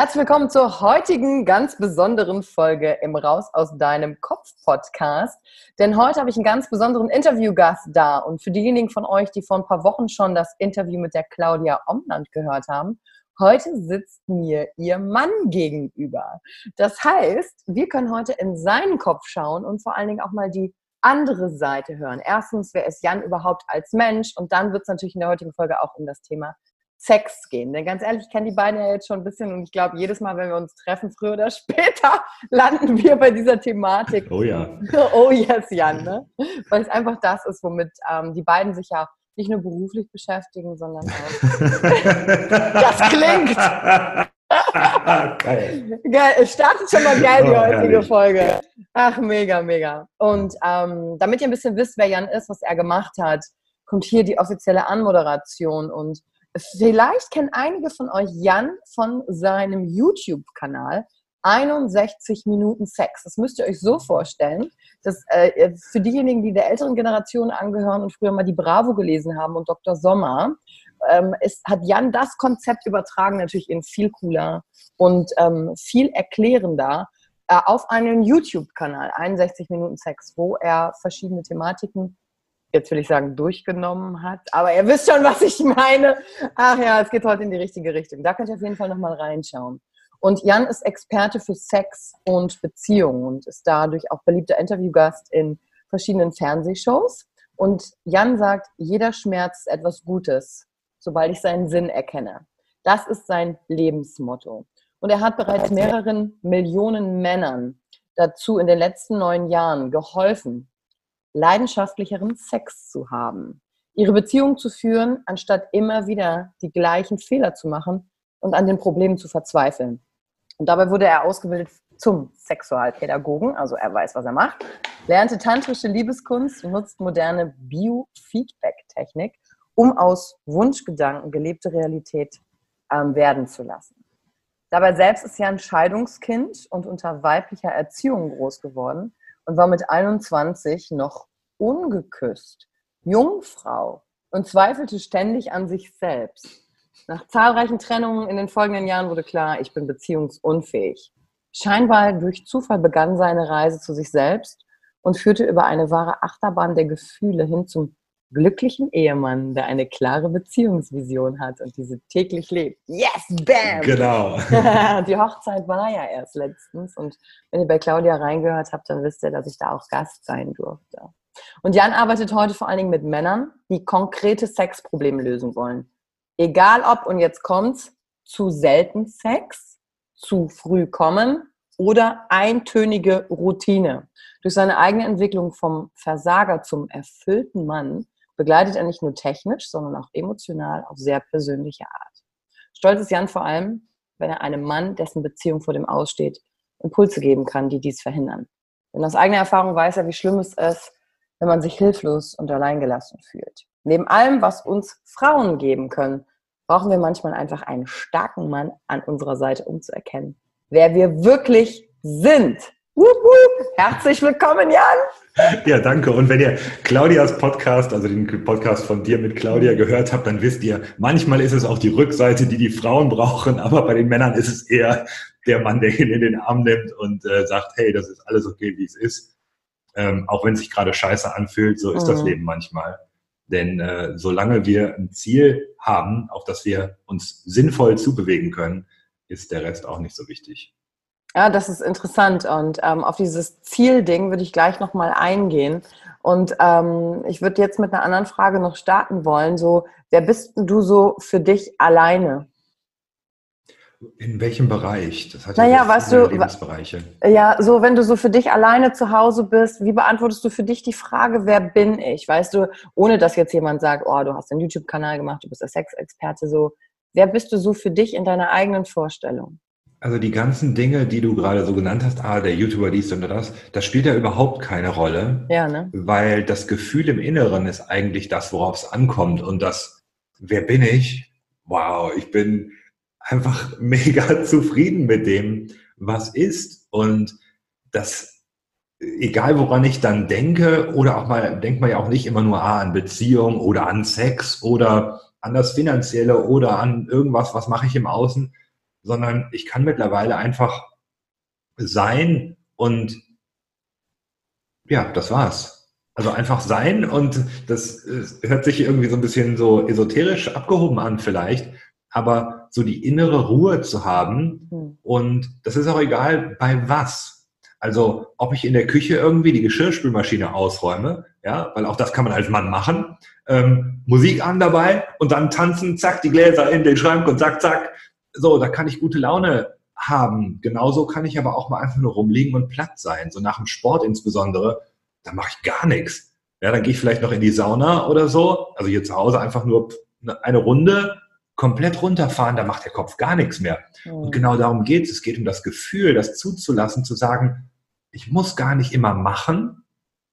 Herzlich willkommen zur heutigen ganz besonderen Folge im Raus aus deinem Kopf Podcast. Denn heute habe ich einen ganz besonderen Interviewgast da. Und für diejenigen von euch, die vor ein paar Wochen schon das Interview mit der Claudia Omland gehört haben, heute sitzt mir ihr Mann gegenüber. Das heißt, wir können heute in seinen Kopf schauen und vor allen Dingen auch mal die andere Seite hören. Erstens, wer ist Jan überhaupt als Mensch? Und dann wird es natürlich in der heutigen Folge auch um das Thema Sex gehen. Denn ganz ehrlich, ich kenne die beiden ja jetzt schon ein bisschen und ich glaube, jedes Mal, wenn wir uns treffen, früher oder später, landen wir bei dieser Thematik. Oh ja. oh yes, Jan. Ne? Weil es einfach das ist, womit ähm, die beiden sich ja nicht nur beruflich beschäftigen, sondern auch. das klingt! geil. geil. Es startet schon mal geil, die oh, heutige Folge. Ach, mega, mega. Und ähm, damit ihr ein bisschen wisst, wer Jan ist, was er gemacht hat, kommt hier die offizielle Anmoderation und Vielleicht kennen einige von euch Jan von seinem YouTube-Kanal 61 Minuten Sex. Das müsst ihr euch so vorstellen, dass äh, für diejenigen, die der älteren Generation angehören und früher mal die Bravo gelesen haben und Dr. Sommer, ähm, ist, hat Jan das Konzept übertragen, natürlich in viel cooler und ähm, viel erklärender äh, auf einen YouTube-Kanal, 61 Minuten Sex, wo er verschiedene Thematiken jetzt will ich sagen, durchgenommen hat. Aber ihr wisst schon, was ich meine. Ach ja, es geht heute in die richtige Richtung. Da könnt ihr auf jeden Fall nochmal reinschauen. Und Jan ist Experte für Sex und Beziehungen und ist dadurch auch beliebter Interviewgast in verschiedenen Fernsehshows. Und Jan sagt, jeder Schmerz ist etwas Gutes, sobald ich seinen Sinn erkenne. Das ist sein Lebensmotto. Und er hat bereits mehreren Millionen Männern dazu in den letzten neun Jahren geholfen, leidenschaftlicheren Sex zu haben, ihre Beziehung zu führen, anstatt immer wieder die gleichen Fehler zu machen und an den Problemen zu verzweifeln. Und dabei wurde er ausgebildet zum Sexualpädagogen, also er weiß, was er macht, lernte tantrische Liebeskunst und nutzt moderne Biofeedback-Technik, um aus Wunschgedanken gelebte Realität ähm, werden zu lassen. Dabei selbst ist er ein Scheidungskind und unter weiblicher Erziehung groß geworden und war mit 21 noch ungeküsst, Jungfrau und zweifelte ständig an sich selbst. Nach zahlreichen Trennungen in den folgenden Jahren wurde klar, ich bin beziehungsunfähig. Scheinbar durch Zufall begann seine Reise zu sich selbst und führte über eine wahre Achterbahn der Gefühle hin zum glücklichen Ehemann, der eine klare Beziehungsvision hat und diese täglich lebt. Yes, bam! Genau. die Hochzeit war ja erst letztens und wenn ihr bei Claudia reingehört habt, dann wisst ihr, dass ich da auch Gast sein durfte. Und Jan arbeitet heute vor allen Dingen mit Männern, die konkrete Sexprobleme lösen wollen. Egal ob, und jetzt kommt's, zu selten Sex, zu früh kommen oder eintönige Routine. Durch seine eigene Entwicklung vom Versager zum erfüllten Mann begleitet er nicht nur technisch, sondern auch emotional auf sehr persönliche Art. Stolz ist Jan vor allem, wenn er einem Mann, dessen Beziehung vor dem aussteht, Impulse geben kann, die dies verhindern. Denn aus eigener Erfahrung weiß er, wie schlimm es ist, wenn man sich hilflos und alleingelassen fühlt. Neben allem, was uns Frauen geben können, brauchen wir manchmal einfach einen starken Mann an unserer Seite, um zu erkennen, wer wir wirklich sind. Wup, wup. Herzlich willkommen, Jan. Ja, danke. Und wenn ihr Claudias Podcast, also den Podcast von dir mit Claudia gehört habt, dann wisst ihr, manchmal ist es auch die Rückseite, die die Frauen brauchen, aber bei den Männern ist es eher der Mann, der ihn in den Arm nimmt und äh, sagt, hey, das ist alles okay, wie es ist. Ähm, auch wenn es sich gerade scheiße anfühlt, so ist mhm. das Leben manchmal. Denn äh, solange wir ein Ziel haben, auf das wir uns sinnvoll zubewegen können, ist der Rest auch nicht so wichtig. Ja, das ist interessant und ähm, auf dieses Zielding würde ich gleich nochmal eingehen. Und ähm, ich würde jetzt mit einer anderen Frage noch starten wollen. So, wer bist du so für dich alleine? In welchem Bereich? Das hat naja, ja weißt du, Lebensbereiche. Ja, so wenn du so für dich alleine zu Hause bist, wie beantwortest du für dich die Frage, wer bin ich? Weißt du, ohne dass jetzt jemand sagt, oh, du hast einen YouTube-Kanal gemacht, du bist der Sexexperte, so, wer bist du so für dich in deiner eigenen Vorstellung? Also die ganzen Dinge, die du gerade so genannt hast, ah, der YouTuber dies und das, das spielt ja überhaupt keine Rolle. Ja, ne? Weil das Gefühl im Inneren ist eigentlich das, worauf es ankommt. Und das, wer bin ich? Wow, ich bin einfach mega zufrieden mit dem, was ist. Und das, egal woran ich dann denke, oder auch mal, denkt man ja auch nicht immer nur ah, an Beziehung oder an Sex oder an das Finanzielle oder an irgendwas, was mache ich im Außen, sondern ich kann mittlerweile einfach sein und ja, das war's. Also einfach sein und das hört sich irgendwie so ein bisschen so esoterisch abgehoben an vielleicht, aber so die innere Ruhe zu haben hm. und das ist auch egal bei was. Also ob ich in der Küche irgendwie die Geschirrspülmaschine ausräume, ja, weil auch das kann man als Mann machen, ähm, Musik an dabei und dann tanzen, zack, die Gläser in den Schrank und zack, zack. So, da kann ich gute Laune haben. Genauso kann ich aber auch mal einfach nur rumliegen und platt sein. So nach dem Sport insbesondere, da mache ich gar nichts. Ja, dann gehe ich vielleicht noch in die Sauna oder so. Also hier zu Hause einfach nur eine Runde komplett runterfahren, da macht der Kopf gar nichts mehr. Mhm. Und genau darum geht es. Es geht um das Gefühl, das zuzulassen, zu sagen, ich muss gar nicht immer machen,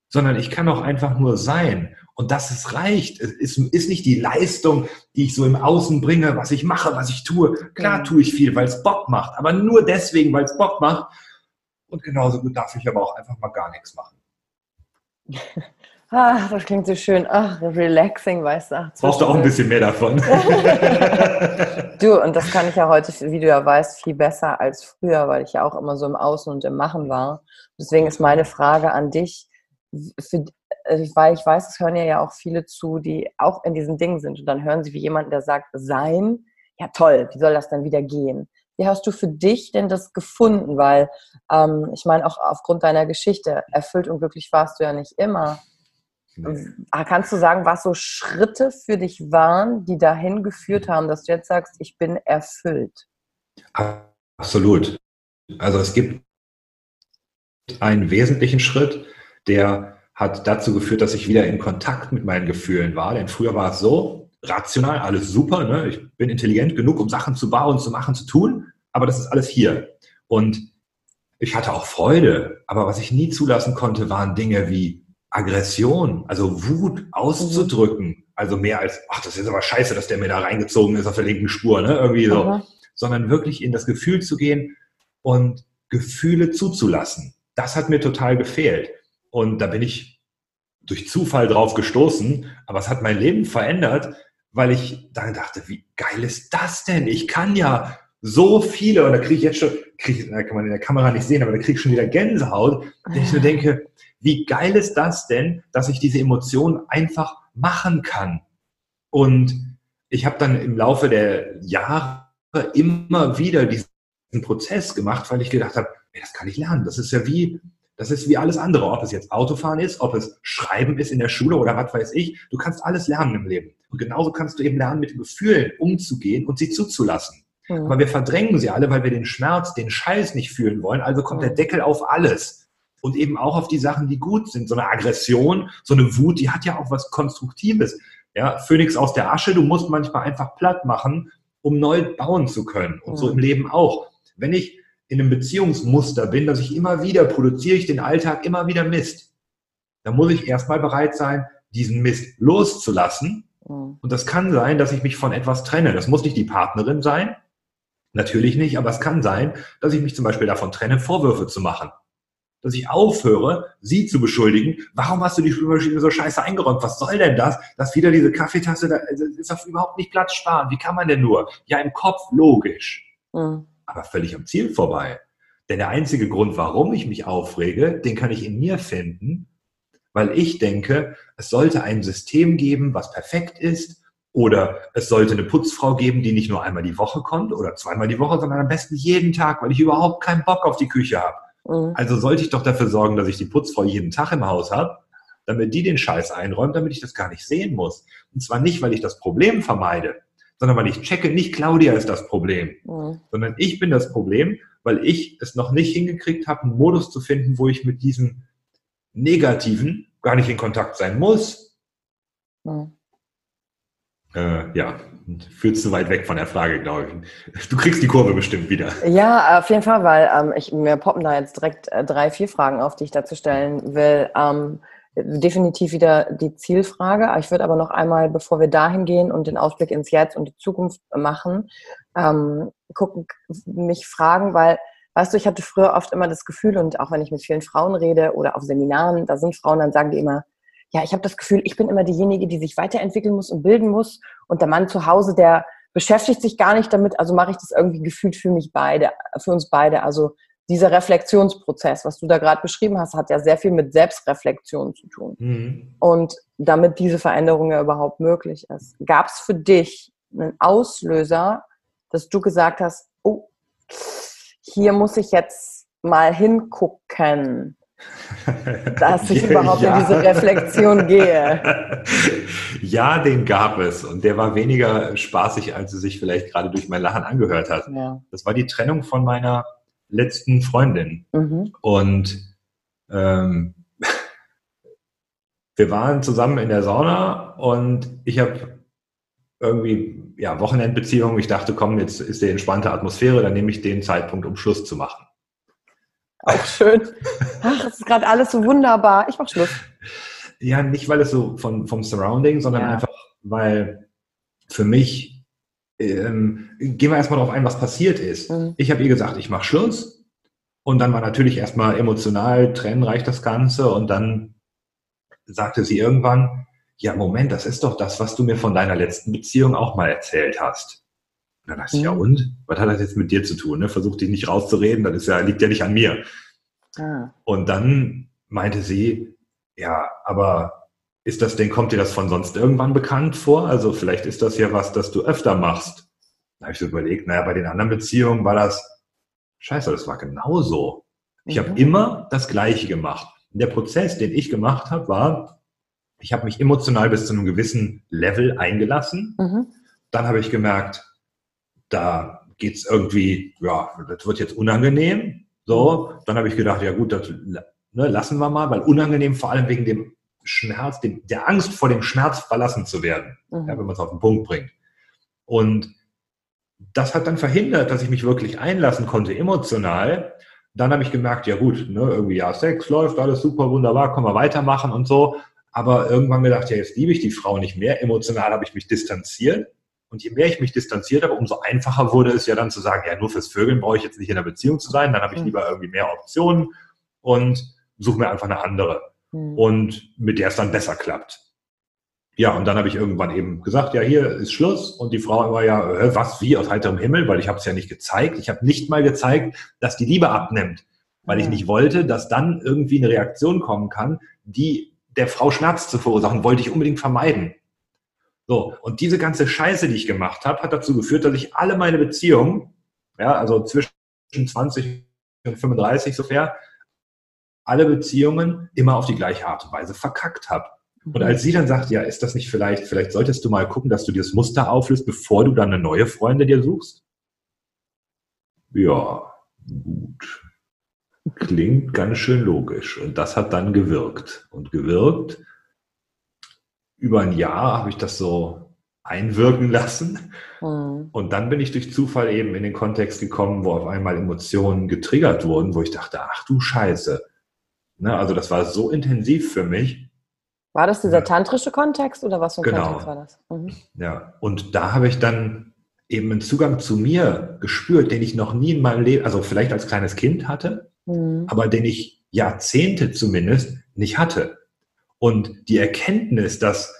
sondern ich kann auch einfach nur sein. Und das ist reicht. Es ist, ist nicht die Leistung, die ich so im Außen bringe, was ich mache, was ich tue. Klar tue ich viel, weil es Bock macht, aber nur deswegen, weil es Bock macht. Und genauso gut darf ich aber auch einfach mal gar nichts machen. Ach, das klingt so schön. Ach, relaxing, weißt du. Brauchst du auch ein bisschen mehr davon. du, und das kann ich ja heute, wie du ja weißt, viel besser als früher, weil ich ja auch immer so im Außen und im Machen war. Deswegen ist meine Frage an dich, für, weil ich weiß, es hören ja auch viele zu, die auch in diesen Dingen sind. Und dann hören sie wie jemand, der sagt, sein, ja toll, wie soll das dann wieder gehen? Wie hast du für dich denn das gefunden? Weil ähm, ich meine, auch aufgrund deiner Geschichte, erfüllt und glücklich warst du ja nicht immer. Ah, kannst du sagen, was so Schritte für dich waren, die dahin geführt haben, dass du jetzt sagst, ich bin erfüllt? Absolut. Also es gibt einen wesentlichen Schritt, der hat dazu geführt, dass ich wieder in Kontakt mit meinen Gefühlen war. Denn früher war es so, rational, alles super, ne? ich bin intelligent genug, um Sachen zu bauen, zu machen, zu tun, aber das ist alles hier. Und ich hatte auch Freude, aber was ich nie zulassen konnte, waren Dinge wie Aggression, also Wut auszudrücken, also mehr als, ach, das ist aber scheiße, dass der mir da reingezogen ist auf der linken Spur, ne, irgendwie so, Aha. sondern wirklich in das Gefühl zu gehen und Gefühle zuzulassen. Das hat mir total gefehlt. Und da bin ich durch Zufall drauf gestoßen, aber es hat mein Leben verändert, weil ich dann dachte, wie geil ist das denn? Ich kann ja so viele, und da kriege ich jetzt schon, krieg, da kann man in der Kamera nicht sehen, aber da kriege ich schon wieder Gänsehaut, wenn ich nur denke, wie geil ist das denn, dass ich diese Emotionen einfach machen kann. Und ich habe dann im Laufe der Jahre immer wieder diesen Prozess gemacht, weil ich gedacht habe, das kann ich lernen. Das ist ja wie, das ist wie alles andere. Ob es jetzt Autofahren ist, ob es Schreiben ist in der Schule oder was weiß ich. Du kannst alles lernen im Leben. Und genauso kannst du eben lernen, mit Gefühlen umzugehen und sie zuzulassen. Mhm. Aber wir verdrängen sie alle, weil wir den Schmerz, den Scheiß nicht fühlen wollen. Also kommt mhm. der Deckel auf alles. Und eben auch auf die Sachen, die gut sind. So eine Aggression, so eine Wut, die hat ja auch was Konstruktives. Ja, Phönix aus der Asche, du musst manchmal einfach platt machen, um neu bauen zu können. Und mhm. so im Leben auch. Wenn ich in einem Beziehungsmuster bin, dass ich immer wieder produziere ich den Alltag immer wieder Mist, dann muss ich erstmal bereit sein, diesen Mist loszulassen. Mhm. Und das kann sein, dass ich mich von etwas trenne. Das muss nicht die Partnerin sein. Natürlich nicht, aber es kann sein, dass ich mich zum Beispiel davon trenne, Vorwürfe zu machen. Dass ich aufhöre, sie zu beschuldigen. Warum hast du die Spülmaschine so scheiße eingeräumt? Was soll denn das? Dass wieder diese Kaffeetasse, da ist doch überhaupt nicht Platz sparen. Wie kann man denn nur? Ja, im Kopf logisch. Mhm aber völlig am Ziel vorbei. Denn der einzige Grund, warum ich mich aufrege, den kann ich in mir finden, weil ich denke, es sollte ein System geben, was perfekt ist, oder es sollte eine Putzfrau geben, die nicht nur einmal die Woche kommt oder zweimal die Woche, sondern am besten jeden Tag, weil ich überhaupt keinen Bock auf die Küche habe. Mhm. Also sollte ich doch dafür sorgen, dass ich die Putzfrau jeden Tag im Haus habe, damit die den Scheiß einräumt, damit ich das gar nicht sehen muss. Und zwar nicht, weil ich das Problem vermeide, sondern weil ich checke, nicht Claudia ist das Problem, mhm. sondern ich bin das Problem, weil ich es noch nicht hingekriegt habe, einen Modus zu finden, wo ich mit diesem Negativen gar nicht in Kontakt sein muss. Mhm. Äh, ja, führt zu weit weg von der Frage, glaube ich. Du kriegst die Kurve bestimmt wieder. Ja, auf jeden Fall, weil ähm, ich, mir poppen da jetzt direkt äh, drei, vier Fragen auf, die ich dazu stellen will. Ähm, definitiv wieder die Zielfrage. Ich würde aber noch einmal, bevor wir dahin gehen und den Ausblick ins Jetzt und die Zukunft machen, ähm, gucken, mich fragen, weil, weißt du, ich hatte früher oft immer das Gefühl und auch wenn ich mit vielen Frauen rede oder auf Seminaren, da sind Frauen, dann sagen die immer, ja, ich habe das Gefühl, ich bin immer diejenige, die sich weiterentwickeln muss und bilden muss und der Mann zu Hause, der beschäftigt sich gar nicht damit, also mache ich das irgendwie gefühlt für mich beide, für uns beide. Also dieser Reflexionsprozess, was du da gerade beschrieben hast, hat ja sehr viel mit Selbstreflexion zu tun. Mhm. Und damit diese Veränderung ja überhaupt möglich ist. Gab es für dich einen Auslöser, dass du gesagt hast, oh, hier muss ich jetzt mal hingucken, dass ich überhaupt ja. in diese Reflexion gehe. Ja, den gab es. Und der war weniger spaßig, als es sich vielleicht gerade durch mein Lachen angehört hat. Ja. Das war die Trennung von meiner letzten Freundin. Mhm. Und ähm, wir waren zusammen in der Sauna und ich habe irgendwie ja Wochenendbeziehung. Ich dachte, komm, jetzt ist die entspannte Atmosphäre, dann nehme ich den Zeitpunkt, um Schluss zu machen. Auch schön. Ach, es ist gerade alles so wunderbar. Ich mach Schluss. Ja, nicht weil es so von, vom Surrounding, sondern ja. einfach, weil für mich ähm, gehen wir erstmal darauf ein, was passiert ist. Mhm. Ich habe ihr gesagt, ich mache Schluss. Und dann war natürlich erstmal emotional trennreich das Ganze. Und dann sagte sie irgendwann, ja, Moment, das ist doch das, was du mir von deiner letzten Beziehung auch mal erzählt hast. Und dann dachte mhm. ich, ja mhm. und? Was hat das jetzt mit dir zu tun? Ne? Versuch dich nicht rauszureden, das ist ja, liegt ja nicht an mir. Ah. Und dann meinte sie, ja, aber ist das denn, kommt dir das von sonst irgendwann bekannt vor? Also vielleicht ist das ja was, das du öfter machst. Da habe ich so überlegt, naja, bei den anderen Beziehungen war das, scheiße, das war genauso. Ich mhm. habe immer das Gleiche gemacht. Und der Prozess, den ich gemacht habe, war, ich habe mich emotional bis zu einem gewissen Level eingelassen. Mhm. Dann habe ich gemerkt, da geht's irgendwie, ja, das wird jetzt unangenehm. So, dann habe ich gedacht, ja gut, das ne, lassen wir mal, weil unangenehm vor allem wegen dem Schmerz, dem, der Angst vor dem Schmerz verlassen zu werden, mhm. ja, wenn man es auf den Punkt bringt. Und das hat dann verhindert, dass ich mich wirklich einlassen konnte, emotional. Dann habe ich gemerkt, ja gut, ne, irgendwie ja, Sex läuft, alles super, wunderbar, können wir weitermachen und so. Aber irgendwann gedacht, ja, jetzt liebe ich die Frau nicht mehr. Emotional habe ich mich distanziert. Und je mehr ich mich distanziert habe, umso einfacher wurde es ja dann zu sagen, ja, nur fürs Vögeln brauche ich jetzt nicht in einer Beziehung zu sein. Dann habe ich mhm. lieber irgendwie mehr Optionen und suche mir einfach eine andere mhm. und mit der es dann besser klappt. Ja, und dann habe ich irgendwann eben gesagt, ja, hier ist Schluss. Und die Frau war ja, äh, was, wie, aus heiterem Himmel, weil ich habe es ja nicht gezeigt. Ich habe nicht mal gezeigt, dass die Liebe abnimmt, weil ich nicht wollte, dass dann irgendwie eine Reaktion kommen kann, die der Frau Schmerz zu verursachen, wollte ich unbedingt vermeiden. So, und diese ganze Scheiße, die ich gemacht habe, hat dazu geführt, dass ich alle meine Beziehungen, ja, also zwischen 20 und 35 sofern, alle Beziehungen immer auf die gleiche Art und Weise verkackt habe. Und als sie dann sagt, ja, ist das nicht vielleicht, vielleicht solltest du mal gucken, dass du dir das Muster auflöst, bevor du dann eine neue Freundin dir suchst? Ja, gut. Klingt ganz schön logisch. Und das hat dann gewirkt. Und gewirkt, über ein Jahr habe ich das so einwirken lassen. Mhm. Und dann bin ich durch Zufall eben in den Kontext gekommen, wo auf einmal Emotionen getriggert wurden, wo ich dachte, ach du Scheiße. Ne, also das war so intensiv für mich. War das dieser tantrische Kontext oder was für ein genau. Kontext war das? Mhm. Ja, und da habe ich dann eben einen Zugang zu mir gespürt, den ich noch nie in meinem Leben, also vielleicht als kleines Kind hatte, mhm. aber den ich Jahrzehnte zumindest nicht hatte. Und die Erkenntnis, dass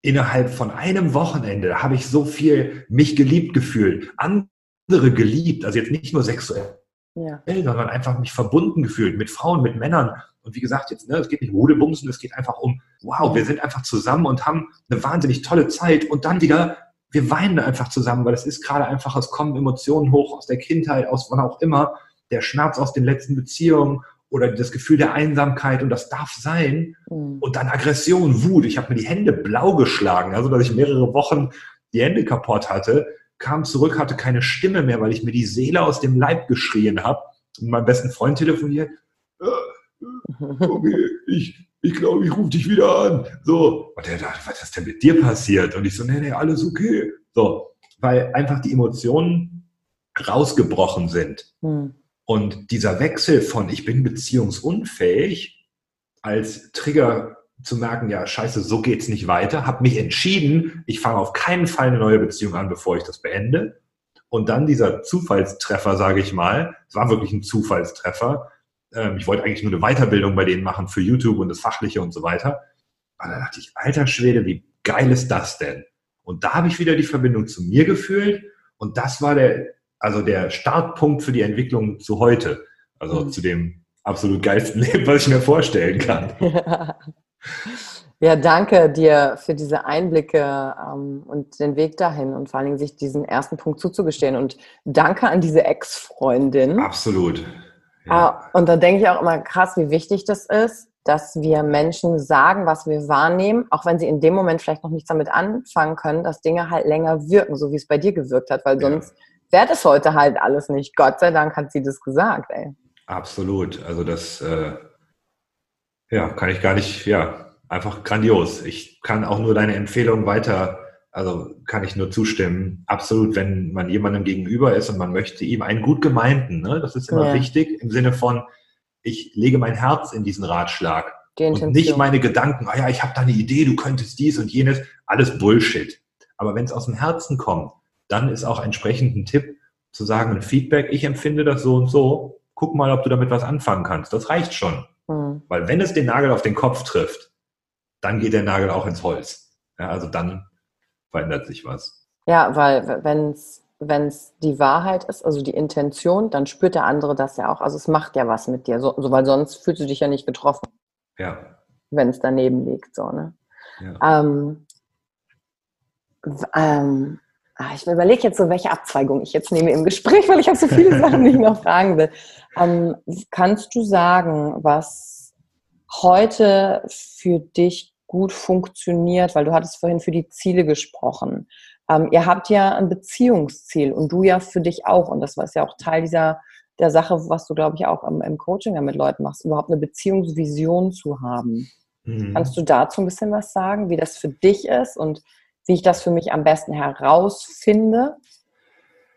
innerhalb von einem Wochenende habe ich so viel mich geliebt gefühlt, andere geliebt, also jetzt nicht nur sexuell, ja. sondern einfach mich verbunden gefühlt mit Frauen, mit Männern. Und wie gesagt, jetzt, ne, es geht nicht um Rudelbumsen, es geht einfach um, wow, wir sind einfach zusammen und haben eine wahnsinnig tolle Zeit und dann wieder, wir weinen einfach zusammen, weil es ist gerade einfach, es kommen Emotionen hoch aus der Kindheit, aus wann auch immer, der Schmerz aus den letzten Beziehungen oder das Gefühl der Einsamkeit und das darf sein. Mhm. Und dann Aggression, Wut. Ich habe mir die Hände blau geschlagen, also dass ich mehrere Wochen die Hände kaputt hatte, kam zurück, hatte keine Stimme mehr, weil ich mir die Seele aus dem Leib geschrien habe und meinem besten Freund telefoniert. Okay, ich, ich glaube, ich rufe dich wieder an. So. Und der dachte, was ist denn mit dir passiert? Und ich so, nee, nee, alles okay. So. Weil einfach die Emotionen rausgebrochen sind. Mhm. Und dieser Wechsel von ich bin beziehungsunfähig als Trigger zu merken, ja, scheiße, so geht's nicht weiter, habe mich entschieden, ich fange auf keinen Fall eine neue Beziehung an, bevor ich das beende. Und dann dieser Zufallstreffer, sage ich mal, es war wirklich ein Zufallstreffer. Ähm, ich wollte eigentlich nur eine Weiterbildung bei denen machen für YouTube und das Fachliche und so weiter. Aber da dachte ich, alter Schwede, wie geil ist das denn? Und da habe ich wieder die Verbindung zu mir gefühlt. Und das war der, also der Startpunkt für die Entwicklung zu heute. Also mhm. zu dem absolut geilsten Leben, was ich mir vorstellen kann. Ja, danke dir für diese Einblicke ähm, und den Weg dahin und vor allen Dingen sich diesen ersten Punkt zuzugestehen. Und danke an diese Ex-Freundin. Absolut. Ja. Äh, und da denke ich auch immer krass, wie wichtig das ist, dass wir Menschen sagen, was wir wahrnehmen, auch wenn sie in dem Moment vielleicht noch nichts damit anfangen können, dass Dinge halt länger wirken, so wie es bei dir gewirkt hat, weil sonst ja wäre das heute halt alles nicht. Gott sei Dank hat sie das gesagt, ey. Absolut. Also das, äh, ja, kann ich gar nicht, ja, einfach grandios. Ich kann auch nur deine Empfehlung weiter, also kann ich nur zustimmen. Absolut, wenn man jemandem gegenüber ist und man möchte ihm einen gut gemeinten, ne? das ist immer ja. wichtig im Sinne von, ich lege mein Herz in diesen Ratschlag. und nicht meine Gedanken, ah ja, ich habe da eine Idee, du könntest dies und jenes, alles Bullshit. Aber wenn es aus dem Herzen kommt, dann ist auch entsprechend ein Tipp zu sagen, ein Feedback, ich empfinde das so und so, guck mal, ob du damit was anfangen kannst. Das reicht schon. Mhm. Weil wenn es den Nagel auf den Kopf trifft, dann geht der Nagel auch ins Holz. Ja, also dann verändert sich was. Ja, weil wenn es wenn es die Wahrheit ist, also die Intention, dann spürt der andere das ja auch. Also es macht ja was mit dir, so, so weil sonst fühlst du dich ja nicht getroffen. Ja. Wenn es daneben liegt, so, ne? Ja. Ähm, ähm, Ah, ich überlege jetzt so, welche Abzweigung ich jetzt nehme im Gespräch, weil ich habe so viele Sachen, die ich noch fragen will. Ähm, kannst du sagen, was heute für dich gut funktioniert, weil du hattest vorhin für die Ziele gesprochen. Ähm, ihr habt ja ein Beziehungsziel und du ja für dich auch. Und das war ja auch Teil dieser der Sache, was du, glaube ich, auch im, im Coaching ja mit Leuten machst, überhaupt eine Beziehungsvision zu haben. Mhm. Kannst du dazu ein bisschen was sagen, wie das für dich ist und wie ich das für mich am besten herausfinde?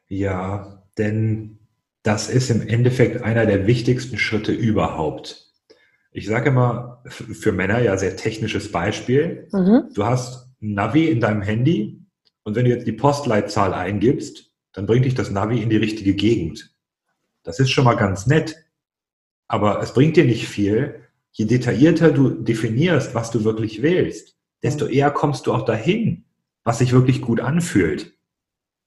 Ja, denn das ist im Endeffekt einer der wichtigsten Schritte überhaupt. Ich sage immer für Männer ja sehr technisches Beispiel. Mhm. Du hast ein Navi in deinem Handy und wenn du jetzt die Postleitzahl eingibst, dann bringt dich das Navi in die richtige Gegend. Das ist schon mal ganz nett, aber es bringt dir nicht viel. Je detaillierter du definierst, was du wirklich willst, desto eher kommst du auch dahin was sich wirklich gut anfühlt.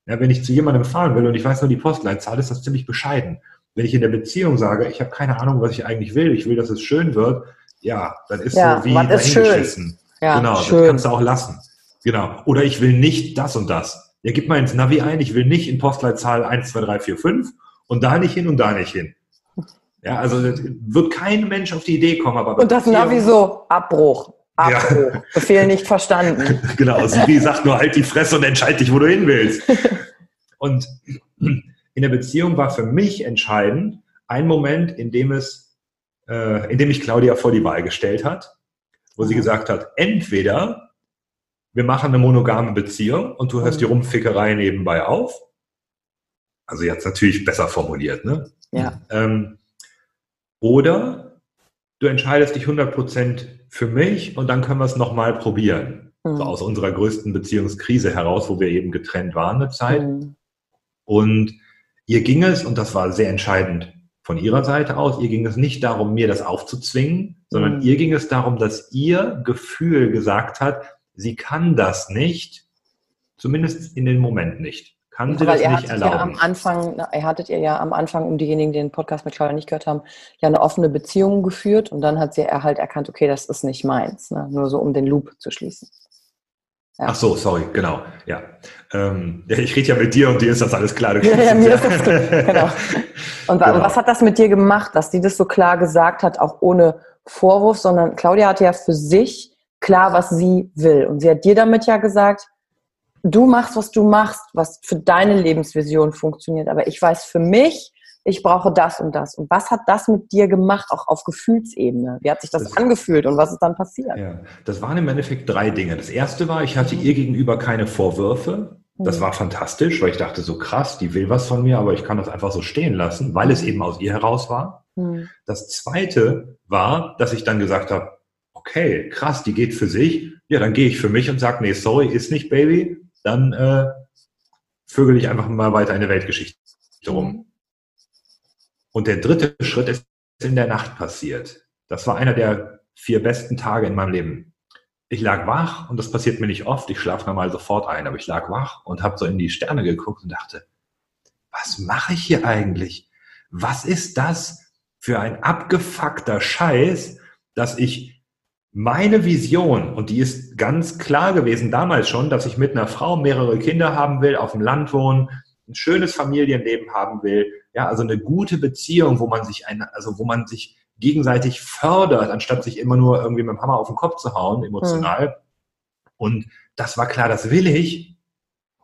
Ja, wenn ich zu jemandem fahren will und ich weiß nur die Postleitzahl, ist das ziemlich bescheiden. Wenn ich in der Beziehung sage, ich habe keine Ahnung, was ich eigentlich will, ich will, dass es schön wird, ja, dann ist Ja, so wie dahingeschissen. Ja, genau, das schön. kannst du auch lassen. Genau. Oder ich will nicht das und das. Ja, gib mal ins Navi ein, ich will nicht in Postleitzahl 1, 2, 3, 4, 5 und da nicht hin und da nicht hin. Ja, also das wird kein Mensch auf die Idee kommen, aber Und das Navi so, Abbruch, Ja. Abbruch, Befehl nicht verstanden. Genau, Siri sagt nur halt die Fresse und entscheid dich, wo du hin willst. Und in der Beziehung war für mich entscheidend ein Moment, in dem es, äh, in dem mich Claudia vor die Wahl gestellt hat, wo sie Mhm. gesagt hat, entweder wir machen eine monogame Beziehung und du hörst Mhm. die Rumfickerei nebenbei auf. Also jetzt natürlich besser formuliert, ne? Ja. Ähm, oder du entscheidest dich 100% für mich und dann können wir es nochmal probieren. So Mhm. aus unserer größten Beziehungskrise heraus, wo wir eben getrennt waren eine Zeit. Mhm. Und ihr ging es, und das war sehr entscheidend von ihrer Seite aus, ihr ging es nicht darum, mir das aufzuzwingen, sondern Mhm. ihr ging es darum, dass ihr Gefühl gesagt hat, sie kann das nicht, zumindest in dem Moment nicht. Kann sie Weil das nicht hattet ja am erlauben. Anfang, ihr hattet ihr ja am Anfang, um diejenigen, die den Podcast mit Claudia nicht gehört haben, ja eine offene Beziehung geführt und dann hat sie er halt erkannt, okay, das ist nicht meins, ne? nur so um den Loop zu schließen. Ja. Ach so, sorry, genau, ja. Ähm, ich rede ja mit dir und dir ist das alles klar. Ja, ja, mir ist das klar, genau. Und, Genau. was hat das mit dir gemacht, dass die das so klar gesagt hat, auch ohne Vorwurf, sondern Claudia hatte ja für sich klar, was sie will. Und sie hat dir damit ja gesagt, du machst, was du machst, was für deine Lebensvision funktioniert. Aber ich weiß für mich, ich brauche das und das. Und was hat das mit dir gemacht, auch auf Gefühlsebene? Wie hat sich das, Das- angefühlt und was ist dann passiert? Ja, das waren im Endeffekt drei Dinge. Das erste war, ich hatte ihr gegenüber keine Vorwürfe. Das Mhm. war fantastisch, weil ich dachte, so krass, die will was von mir, aber ich kann das einfach so stehen lassen, weil es eben aus ihr heraus war. Hm. Das zweite war, dass ich dann gesagt habe, okay, krass, die geht für sich. Ja, dann gehe ich für mich und sage, nee, sorry, ist nicht, Baby. Dann äh, vögel ich einfach mal weiter in der Weltgeschichte rum. Und der dritte Schritt ist in der Nacht passiert. Das war einer der vier besten Tage in meinem Leben. Ich lag wach und das passiert mir nicht oft. Ich schlafe normal sofort ein, aber ich lag wach und habe so in die Sterne geguckt und dachte, was mache ich hier eigentlich? Was ist das für ein abgefuckter Scheiß, dass ich meine Vision, und die ist ganz klar gewesen damals schon, dass ich mit einer Frau mehrere Kinder haben will, auf dem Land wohnen, ein schönes Familienleben haben will, ja, also eine gute Beziehung, wo man sich ein, also wo man sich gegenseitig fördert, anstatt sich immer nur irgendwie mit dem Hammer auf den Kopf zu hauen, emotional. Und das war klar, das will ich.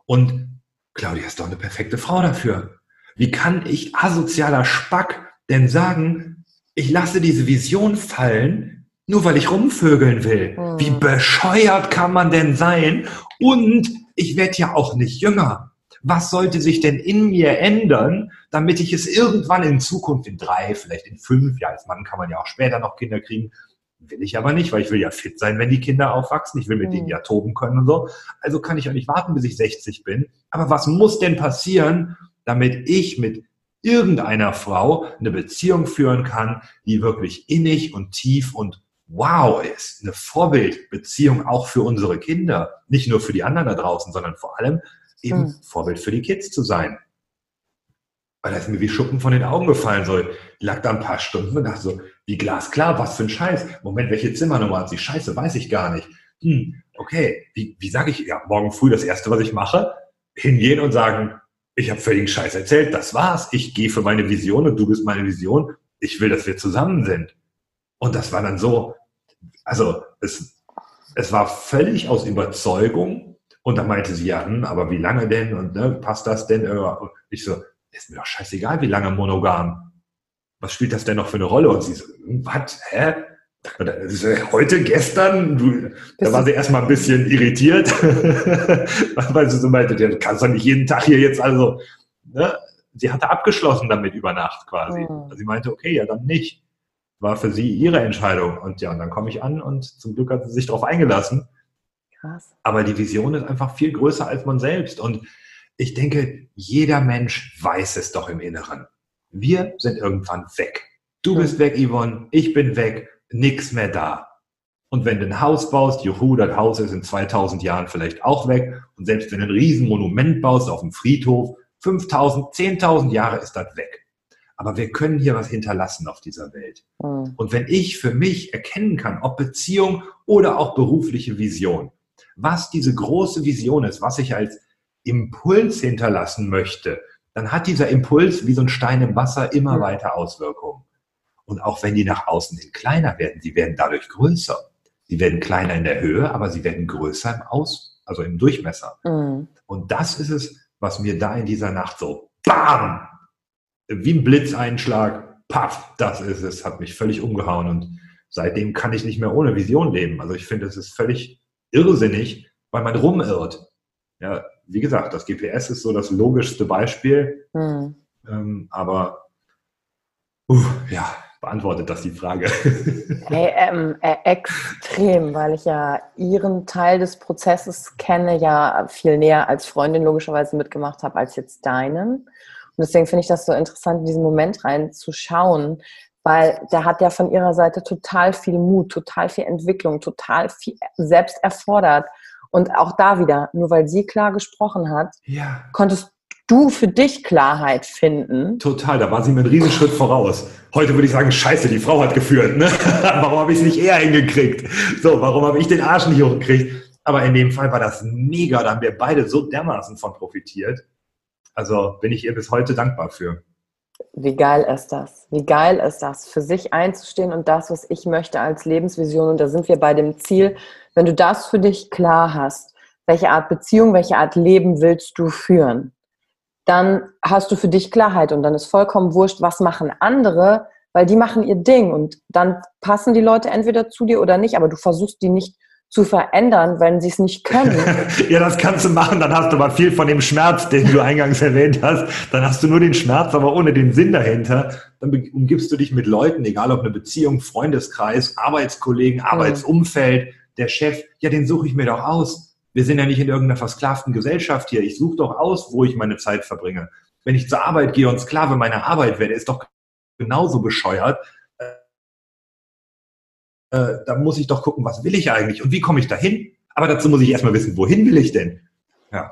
Und Claudia ist doch eine perfekte Frau dafür. Wie kann ich asozialer Spack denn sagen, ich lasse diese Vision fallen, nur weil ich rumvögeln will? Hm. Wie bescheuert kann man denn sein? Und ich werde ja auch nicht jünger. Was sollte sich denn in mir ändern, damit ich es irgendwann in Zukunft in drei, vielleicht in fünf, ja, als Mann kann man ja auch später noch Kinder kriegen, will ich aber nicht, weil ich will ja fit sein, wenn die Kinder aufwachsen. Ich will mit Hm. denen ja toben können und so. Also kann ich auch nicht warten, bis ich 60 bin. Aber was muss denn passieren, damit ich mit irgendeiner Frau eine Beziehung führen kann, die wirklich innig und tief und wow ist. Eine Vorbildbeziehung auch für unsere Kinder. Nicht nur für die anderen da draußen, sondern vor allem eben Hm. Vorbild für die Kids zu sein. Weil das ist mir wie Schuppen von den Augen gefallen soll. Ich lag da ein paar Stunden und dachte so, wie glasklar, was für ein Scheiß. Moment, welche Zimmernummer hat sie? Scheiße, weiß ich gar nicht. Hm, okay, wie, wie sage ich, ja, morgen früh das Erste, was ich mache, hingehen und sagen, ich habe völligen Scheiß erzählt, das war's. Ich gehe für meine Vision und du bist meine Vision. Ich will, dass wir zusammen sind. Und das war dann so, also es, es war völlig aus Überzeugung. Und dann meinte sie, ja, hm, aber wie lange denn? Und ne, passt das denn? Und ich so, ist mir doch scheißegal, wie lange monogam. Was spielt das denn noch für eine Rolle? Und sie so, hm, was? Hä? Heute, gestern, du, da war sie erstmal ein bisschen irritiert, weil sie so meinte, du kannst doch nicht jeden Tag hier jetzt also, ne? Sie hatte abgeschlossen damit über Nacht quasi. Mhm. Sie meinte, okay, ja, dann nicht. War für sie ihre Entscheidung. Und ja, und dann komme ich an und zum Glück hat sie sich darauf eingelassen. Krass. Aber die Vision ist einfach viel größer als man selbst. Und ich denke, jeder Mensch weiß es doch im Inneren. Wir sind irgendwann weg. Du bist weg, Yvonne. Ich bin weg. Nix mehr da. Und wenn du ein Haus baust, juhu, das Haus ist in 2000 Jahren vielleicht auch weg. Und selbst wenn du ein Riesenmonument baust auf dem Friedhof, 5000, 10.000 Jahre ist das weg. Aber wir können hier was hinterlassen auf dieser Welt. Mhm. Und wenn ich für mich erkennen kann, ob Beziehung oder auch berufliche Vision, was diese große Vision ist, was ich als Impuls hinterlassen möchte, dann hat dieser Impuls wie so ein Stein im Wasser immer mhm. weiter Auswirkungen. Und auch wenn die nach außen hin kleiner werden, sie werden dadurch größer. Sie werden kleiner in der Höhe, aber sie werden größer im Aus, also im Durchmesser. Mhm. Und das ist es, was mir da in dieser Nacht so BAM! Wie ein Blitzeinschlag, paff, das ist es, hat mich völlig umgehauen und seitdem kann ich nicht mehr ohne Vision leben. Also ich finde, es ist völlig irrsinnig, weil man rumirrt. Ja, wie gesagt, das GPS ist so das logischste Beispiel, mhm. ähm, aber uh, ja, beantwortet das die Frage? Hey, ähm, äh, extrem, weil ich ja Ihren Teil des Prozesses kenne, ja viel näher als Freundin logischerweise mitgemacht habe, als jetzt deinen. Und deswegen finde ich das so interessant, in diesen Moment reinzuschauen, weil der hat ja von Ihrer Seite total viel Mut, total viel Entwicklung, total viel selbst erfordert. Und auch da wieder, nur weil sie klar gesprochen hat, ja. konntest du für dich Klarheit finden. Total, da war sie mir einen Riesenschritt voraus. Heute würde ich sagen, scheiße, die Frau hat geführt. Ne? warum habe ich es nicht eher hingekriegt? So, warum habe ich den Arsch nicht hochgekriegt? Aber in dem Fall war das mega, da haben wir beide so dermaßen von profitiert. Also bin ich ihr bis heute dankbar für. Wie geil ist das? Wie geil ist das, für sich einzustehen und das, was ich möchte als Lebensvision. Und da sind wir bei dem Ziel, wenn du das für dich klar hast, welche Art Beziehung, welche Art Leben willst du führen? dann hast du für dich Klarheit und dann ist vollkommen wurscht, was machen andere, weil die machen ihr Ding und dann passen die Leute entweder zu dir oder nicht, aber du versuchst die nicht zu verändern, wenn sie es nicht können. ja, das kannst du machen, dann hast du aber viel von dem Schmerz, den du eingangs erwähnt hast. Dann hast du nur den Schmerz, aber ohne den Sinn dahinter. Dann umgibst du dich mit Leuten, egal ob eine Beziehung, Freundeskreis, Arbeitskollegen, Arbeitsumfeld, der Chef, ja, den suche ich mir doch aus wir sind ja nicht in irgendeiner versklavten Gesellschaft hier. Ich suche doch aus, wo ich meine Zeit verbringe. Wenn ich zur Arbeit gehe und Sklave meiner Arbeit werde, ist doch genauso bescheuert. Äh, da muss ich doch gucken, was will ich eigentlich und wie komme ich dahin? Aber dazu muss ich erstmal wissen, wohin will ich denn? Ja.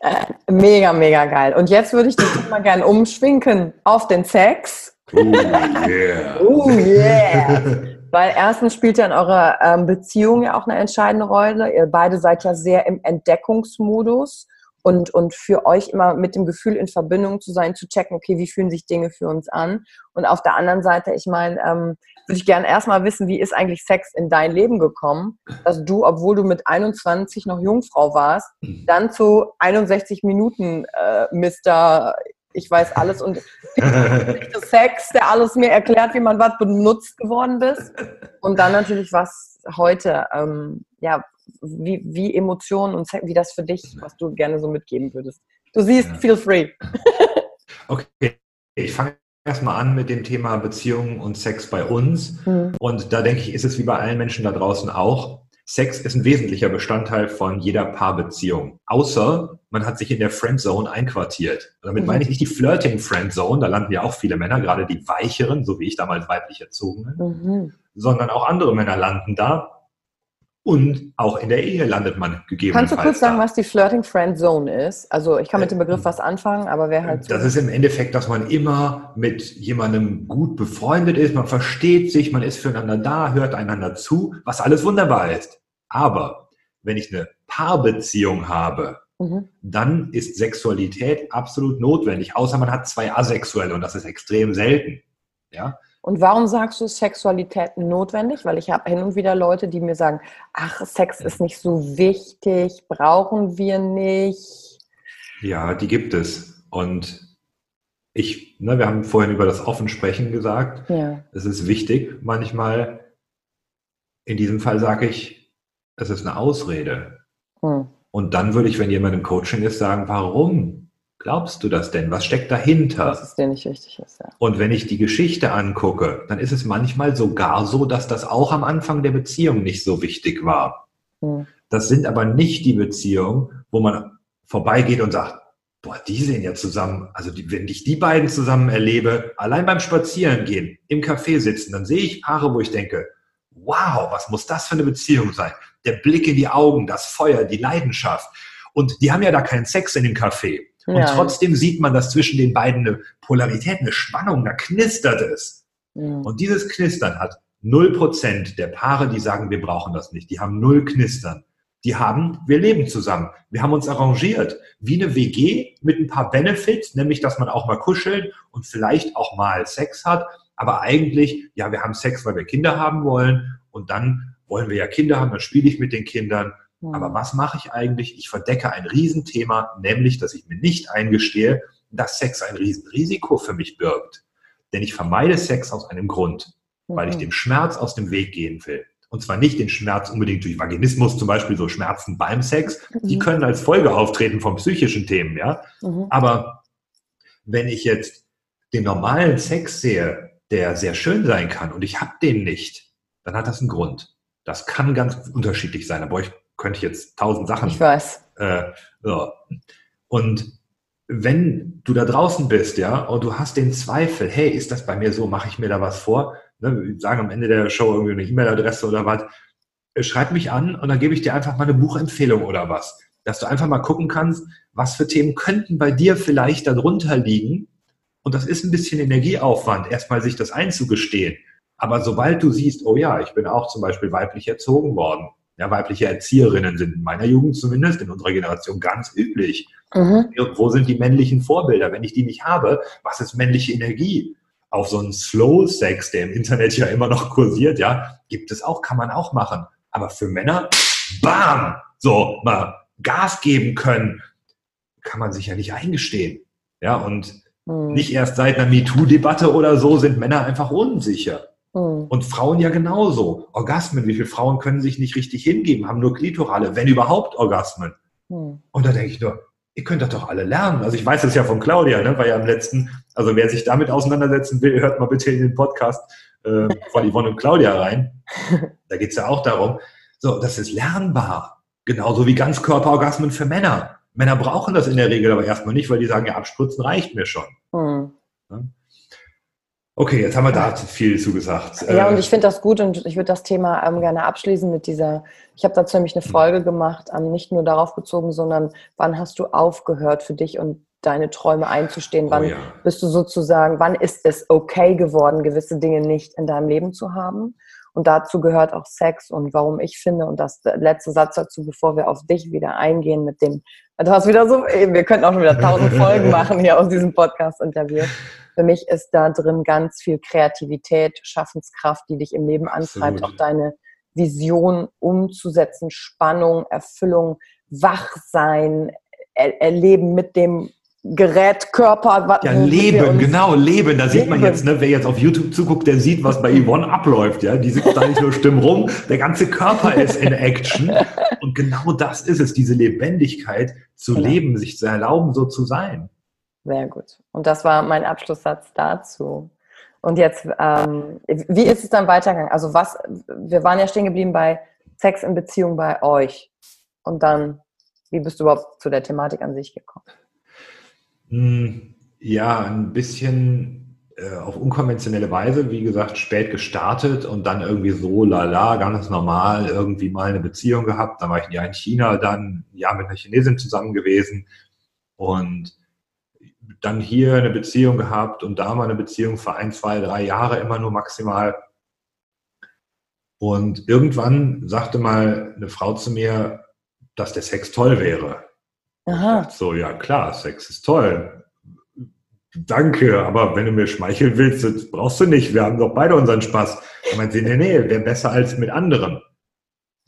Äh, mega, mega geil. Und jetzt würde ich das mal gerne umschwinken auf den Sex. Oh yeah. oh yeah. Weil erstens spielt ja in eurer ähm, Beziehung ja auch eine entscheidende Rolle. Ihr beide seid ja sehr im Entdeckungsmodus und, und für euch immer mit dem Gefühl in Verbindung zu sein, zu checken, okay, wie fühlen sich Dinge für uns an? Und auf der anderen Seite, ich meine, ähm, würde ich gerne erstmal wissen, wie ist eigentlich Sex in dein Leben gekommen, dass du, obwohl du mit 21 noch Jungfrau warst, mhm. dann zu 61 Minuten äh, Mr ich weiß alles und Sex, der alles mir erklärt, wie man was benutzt geworden bist. Und dann natürlich was heute, ähm, ja, wie, wie Emotionen und Sex, wie das für dich, was du gerne so mitgeben würdest. Du siehst, feel free. okay, ich fange erstmal an mit dem Thema Beziehungen und Sex bei uns. Mhm. Und da denke ich, ist es wie bei allen Menschen da draußen auch. Sex ist ein wesentlicher Bestandteil von jeder Paarbeziehung. Außer man hat sich in der Friendzone einquartiert. Damit mhm. meine ich nicht die Flirting Friendzone, da landen ja auch viele Männer, gerade die weicheren, so wie ich damals weiblich erzogen bin, mhm. sondern auch andere Männer landen da. Und auch in der Ehe landet man gegebenenfalls. Kannst du kurz sagen, was die Flirting Friend Zone ist? Also ich kann mit dem Begriff äh, was anfangen, aber wer halt. Das ist im Endeffekt, dass man immer mit jemandem gut befreundet ist, man versteht sich, man ist füreinander da, hört einander zu, was alles wunderbar ist. Aber wenn ich eine Paarbeziehung habe, mhm. dann ist Sexualität absolut notwendig, außer man hat zwei Asexuelle und das ist extrem selten. Ja? Und warum sagst du Sexualität notwendig? Weil ich habe hin und wieder Leute, die mir sagen, ach, Sex ist nicht so wichtig, brauchen wir nicht. Ja, die gibt es. Und ich, ne, wir haben vorhin über das Offensprechen gesagt. Ja. Es ist wichtig. Manchmal, in diesem Fall sage ich, es ist eine Ausrede. Hm. Und dann würde ich, wenn jemand im Coaching ist, sagen, warum glaubst du das denn? Was steckt dahinter? Dass es dir nicht wichtig ist, ja. Und wenn ich die Geschichte angucke, dann ist es manchmal sogar so, dass das auch am Anfang der Beziehung nicht so wichtig war. Hm. Das sind aber nicht die Beziehungen, wo man vorbeigeht und sagt, boah, die sehen ja zusammen, also die, wenn ich die beiden zusammen erlebe, allein beim Spazierengehen, im Café sitzen, dann sehe ich Paare, wo ich denke, wow, was muss das für eine Beziehung sein? Der Blick in die Augen, das Feuer, die Leidenschaft. Und die haben ja da keinen Sex in dem Café. Und ja. trotzdem sieht man, dass zwischen den beiden eine Polarität, eine Spannung, da knistert es. Ja. Und dieses Knistern hat 0% der Paare, die sagen, wir brauchen das nicht. Die haben null Knistern. Die haben, wir leben zusammen. Wir haben uns arrangiert. Wie eine WG mit ein paar Benefits, nämlich, dass man auch mal kuscheln und vielleicht auch mal Sex hat. Aber eigentlich, ja, wir haben Sex, weil wir Kinder haben wollen. Und dann wollen wir ja Kinder haben, dann spiele ich mit den Kindern. Aber was mache ich eigentlich? Ich verdecke ein Riesenthema, nämlich, dass ich mir nicht eingestehe, dass Sex ein Riesenrisiko für mich birgt. Denn ich vermeide Sex aus einem Grund, weil ich mhm. dem Schmerz aus dem Weg gehen will. Und zwar nicht den Schmerz unbedingt durch Vaginismus, zum Beispiel so Schmerzen beim Sex. Die mhm. können als Folge auftreten von psychischen Themen, ja. Mhm. Aber wenn ich jetzt den normalen Sex sehe, der sehr schön sein kann und ich habe den nicht, dann hat das einen Grund. Das kann ganz unterschiedlich sein. Aber ich könnte ich jetzt tausend Sachen. Ich weiß. Äh, so. Und wenn du da draußen bist, ja, und du hast den Zweifel, hey, ist das bei mir so, mache ich mir da was vor? Ne, wir sagen am Ende der Show irgendwie eine E-Mail-Adresse oder was. Äh, schreib mich an und dann gebe ich dir einfach mal eine Buchempfehlung oder was. Dass du einfach mal gucken kannst, was für Themen könnten bei dir vielleicht darunter liegen. Und das ist ein bisschen Energieaufwand, erstmal sich das einzugestehen. Aber sobald du siehst, oh ja, ich bin auch zum Beispiel weiblich erzogen worden, ja, weibliche Erzieherinnen sind in meiner Jugend zumindest, in unserer Generation ganz üblich. Mhm. Wo sind die männlichen Vorbilder? Wenn ich die nicht habe, was ist männliche Energie? Auf so einen Slow Sex, der im Internet ja immer noch kursiert, ja, gibt es auch, kann man auch machen. Aber für Männer, bam, so mal Gas geben können, kann man sich ja nicht eingestehen. Ja, und mhm. nicht erst seit einer MeToo-Debatte oder so sind Männer einfach unsicher. Mhm. Und Frauen ja genauso. Orgasmen, wie viele Frauen können sich nicht richtig hingeben, haben nur Klitorale, wenn überhaupt Orgasmen. Mhm. Und da denke ich nur, ihr könnt das doch alle lernen. Also ich weiß es ja von Claudia, ne, weil ja am letzten, also wer sich damit auseinandersetzen will, hört mal bitte in den Podcast äh, von Yvonne und Claudia rein. Da geht es ja auch darum, so, das ist lernbar. Genauso wie Ganzkörperorgasmen für Männer. Männer brauchen das in der Regel aber erstmal nicht, weil die sagen, ja, abspritzen reicht mir schon. Mhm. Ja? Okay, jetzt haben wir da viel zugesagt. Ja, und äh, ich finde das gut und ich würde das Thema ähm, gerne abschließen mit dieser, ich habe dazu nämlich eine hm. Folge gemacht, ähm, nicht nur darauf bezogen, sondern wann hast du aufgehört für dich und deine Träume einzustehen? Wann oh ja. bist du sozusagen, wann ist es okay geworden, gewisse Dinge nicht in deinem Leben zu haben? Und dazu gehört auch Sex und warum ich finde, und das letzte Satz dazu, bevor wir auf dich wieder eingehen mit dem, du hast wieder so, wir könnten auch schon wieder tausend Folgen machen hier aus diesem Podcast-Interview. Für mich ist da drin ganz viel Kreativität, Schaffenskraft, die dich im Leben antreibt, Absolut. auch deine Vision umzusetzen, Spannung, Erfüllung, Wachsein, er Erleben mit dem Gerät, Körper. Ja, Leben, genau, Leben. Da leben. sieht man jetzt, ne, wer jetzt auf YouTube zuguckt, der sieht, was bei Yvonne abläuft. Ja, Die sitzt da nicht nur stimm rum, der ganze Körper ist in Action. Und genau das ist es, diese Lebendigkeit zu genau. leben, sich zu erlauben, so zu sein. Sehr gut. Und das war mein Abschlusssatz dazu. Und jetzt, ähm, wie ist es dann weitergegangen? Also was, wir waren ja stehen geblieben bei Sex in Beziehung bei euch. Und dann, wie bist du überhaupt zu der Thematik an sich gekommen? Hm, ja, ein bisschen äh, auf unkonventionelle Weise, wie gesagt, spät gestartet und dann irgendwie so lala, ganz normal, irgendwie mal eine Beziehung gehabt. Dann war ich Jahr in China, dann Jahr mit einer Chinesin zusammen gewesen und dann hier eine Beziehung gehabt und da mal eine Beziehung für ein, zwei, drei Jahre immer nur maximal. Und irgendwann sagte mal eine Frau zu mir, dass der Sex toll wäre. Aha. So, ja klar, Sex ist toll. Danke, aber wenn du mir schmeicheln willst, das brauchst du nicht. Wir haben doch beide unseren Spaß. Und meinte sie, nee, nee, wäre besser als mit anderen.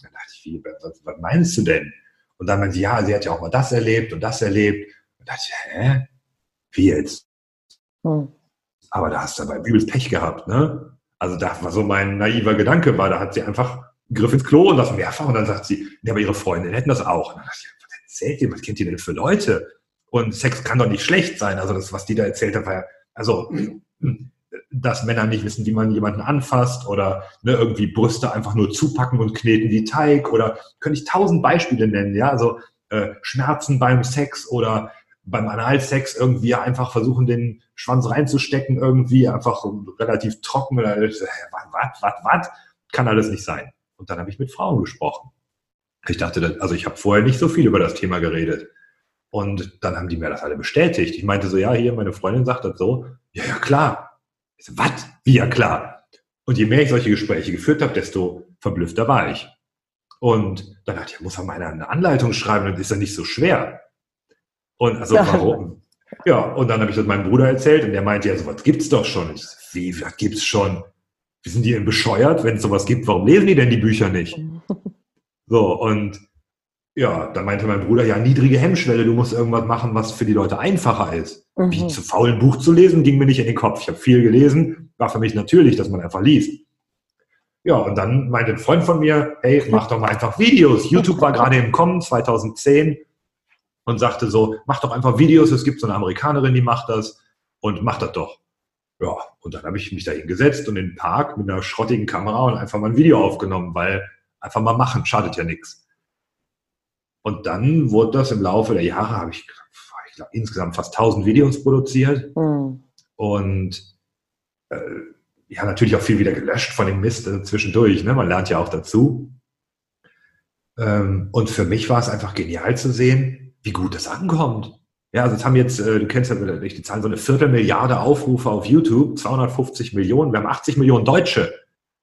Dann dachte ich, wie, was, was meinst du denn? Und dann meinte sie, ja, sie hat ja auch mal das erlebt und das erlebt. Und dachte ich, hä? Wie jetzt? Hm. Aber da hast du aber übelst Pech gehabt, ne? Also da war so mein naiver Gedanke, war, da hat sie einfach Griff ins Klo und das mehrfach und dann sagt sie, ne, aber ihre Freundin hätten das auch. Und dann dachte ich, was erzählt ihr, was kennt ihr denn für Leute? Und Sex kann doch nicht schlecht sein. Also das, was die da erzählt hat, war ja, also, dass Männer nicht wissen, wie man jemanden anfasst oder ne, irgendwie Brüste einfach nur zupacken und kneten wie Teig oder könnte ich tausend Beispiele nennen, ja, also äh, Schmerzen beim Sex oder beim Analsex irgendwie einfach versuchen, den Schwanz reinzustecken, irgendwie einfach relativ trocken oder was, was, was, kann alles nicht sein. Und dann habe ich mit Frauen gesprochen. Ich dachte, also ich habe vorher nicht so viel über das Thema geredet. Und dann haben die mir das alle bestätigt. Ich meinte so, ja, hier, meine Freundin sagt das so. Ja, ja, klar. So, was? Wie, ja, klar. Und je mehr ich solche Gespräche geführt habe, desto verblüffter war ich. Und dann dachte ich, muss man mal eine Anleitung schreiben, dann ist ja nicht so schwer. Und also warum? Ja, und dann habe ich das meinem Bruder erzählt und der meinte, ja, sowas gibt's doch schon. Ich so, wie, was gibt's schon? Wie sind die denn bescheuert? Wenn es sowas gibt, warum lesen die denn die Bücher nicht? So, und ja, dann meinte mein Bruder, ja, niedrige Hemmschwelle, du musst irgendwas machen, was für die Leute einfacher ist. Mhm. Wie zu faul ein Buch zu lesen, ging mir nicht in den Kopf. Ich habe viel gelesen, war für mich natürlich, dass man einfach liest. Ja, und dann meinte ein Freund von mir, hey, mach doch mal einfach Videos. YouTube war gerade im Kommen, 2010, und sagte so, mach doch einfach Videos. Es gibt so eine Amerikanerin, die macht das und mach das doch. Ja, und dann habe ich mich da hingesetzt und in den Park mit einer schrottigen Kamera und einfach mal ein Video aufgenommen, weil einfach mal machen, schadet ja nichts. Und dann wurde das im Laufe der Jahre, habe ich, ich glaube, insgesamt fast 1000 Videos produziert. Mhm. Und äh, ja, natürlich auch viel wieder gelöscht von dem Mist äh, zwischendurch. Ne? Man lernt ja auch dazu. Ähm, und für mich war es einfach genial zu sehen, wie gut das ankommt. Ja, also jetzt haben jetzt, äh, du kennst ja nicht die Zahlen, so eine Viertelmilliarde Aufrufe auf YouTube, 250 Millionen, wir haben 80 Millionen Deutsche.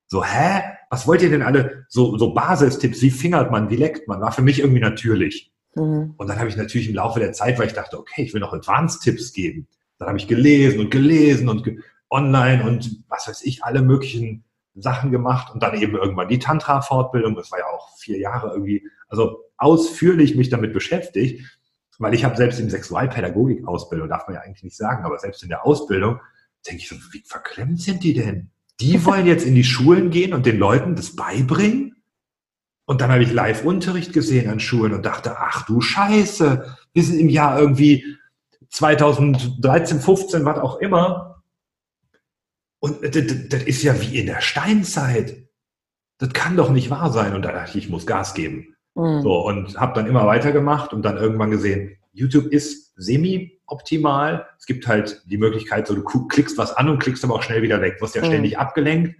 So, hä? Was wollt ihr denn alle? So, so Basistipps, wie fingert man, wie leckt man, war für mich irgendwie natürlich. Mhm. Und dann habe ich natürlich im Laufe der Zeit, weil ich dachte, okay, ich will noch Advanced-Tipps geben. Dann habe ich gelesen und gelesen und ge online und was weiß ich, alle möglichen Sachen gemacht und dann eben irgendwann die Tantra-Fortbildung. Das war ja auch vier Jahre irgendwie, also ausführlich mich damit beschäftigt. Weil ich habe selbst in Sexualpädagogik-Ausbildung, darf man ja eigentlich nicht sagen, aber selbst in der Ausbildung denke ich so, wie verklemmt sind die denn? Die wollen jetzt in die Schulen gehen und den Leuten das beibringen? Und dann habe ich Live-Unterricht gesehen an Schulen und dachte, ach du Scheiße, wir sind im Jahr irgendwie 2013, 15, was auch immer. Und das, das ist ja wie in der Steinzeit. Das kann doch nicht wahr sein. Und da dachte ich, ich muss Gas geben. Mhm. So, und habe dann immer weitergemacht und dann irgendwann gesehen, YouTube ist semi-optimal. Es gibt halt die Möglichkeit, so du klickst was an und klickst aber auch schnell wieder weg, wirst ja mhm. ständig abgelenkt.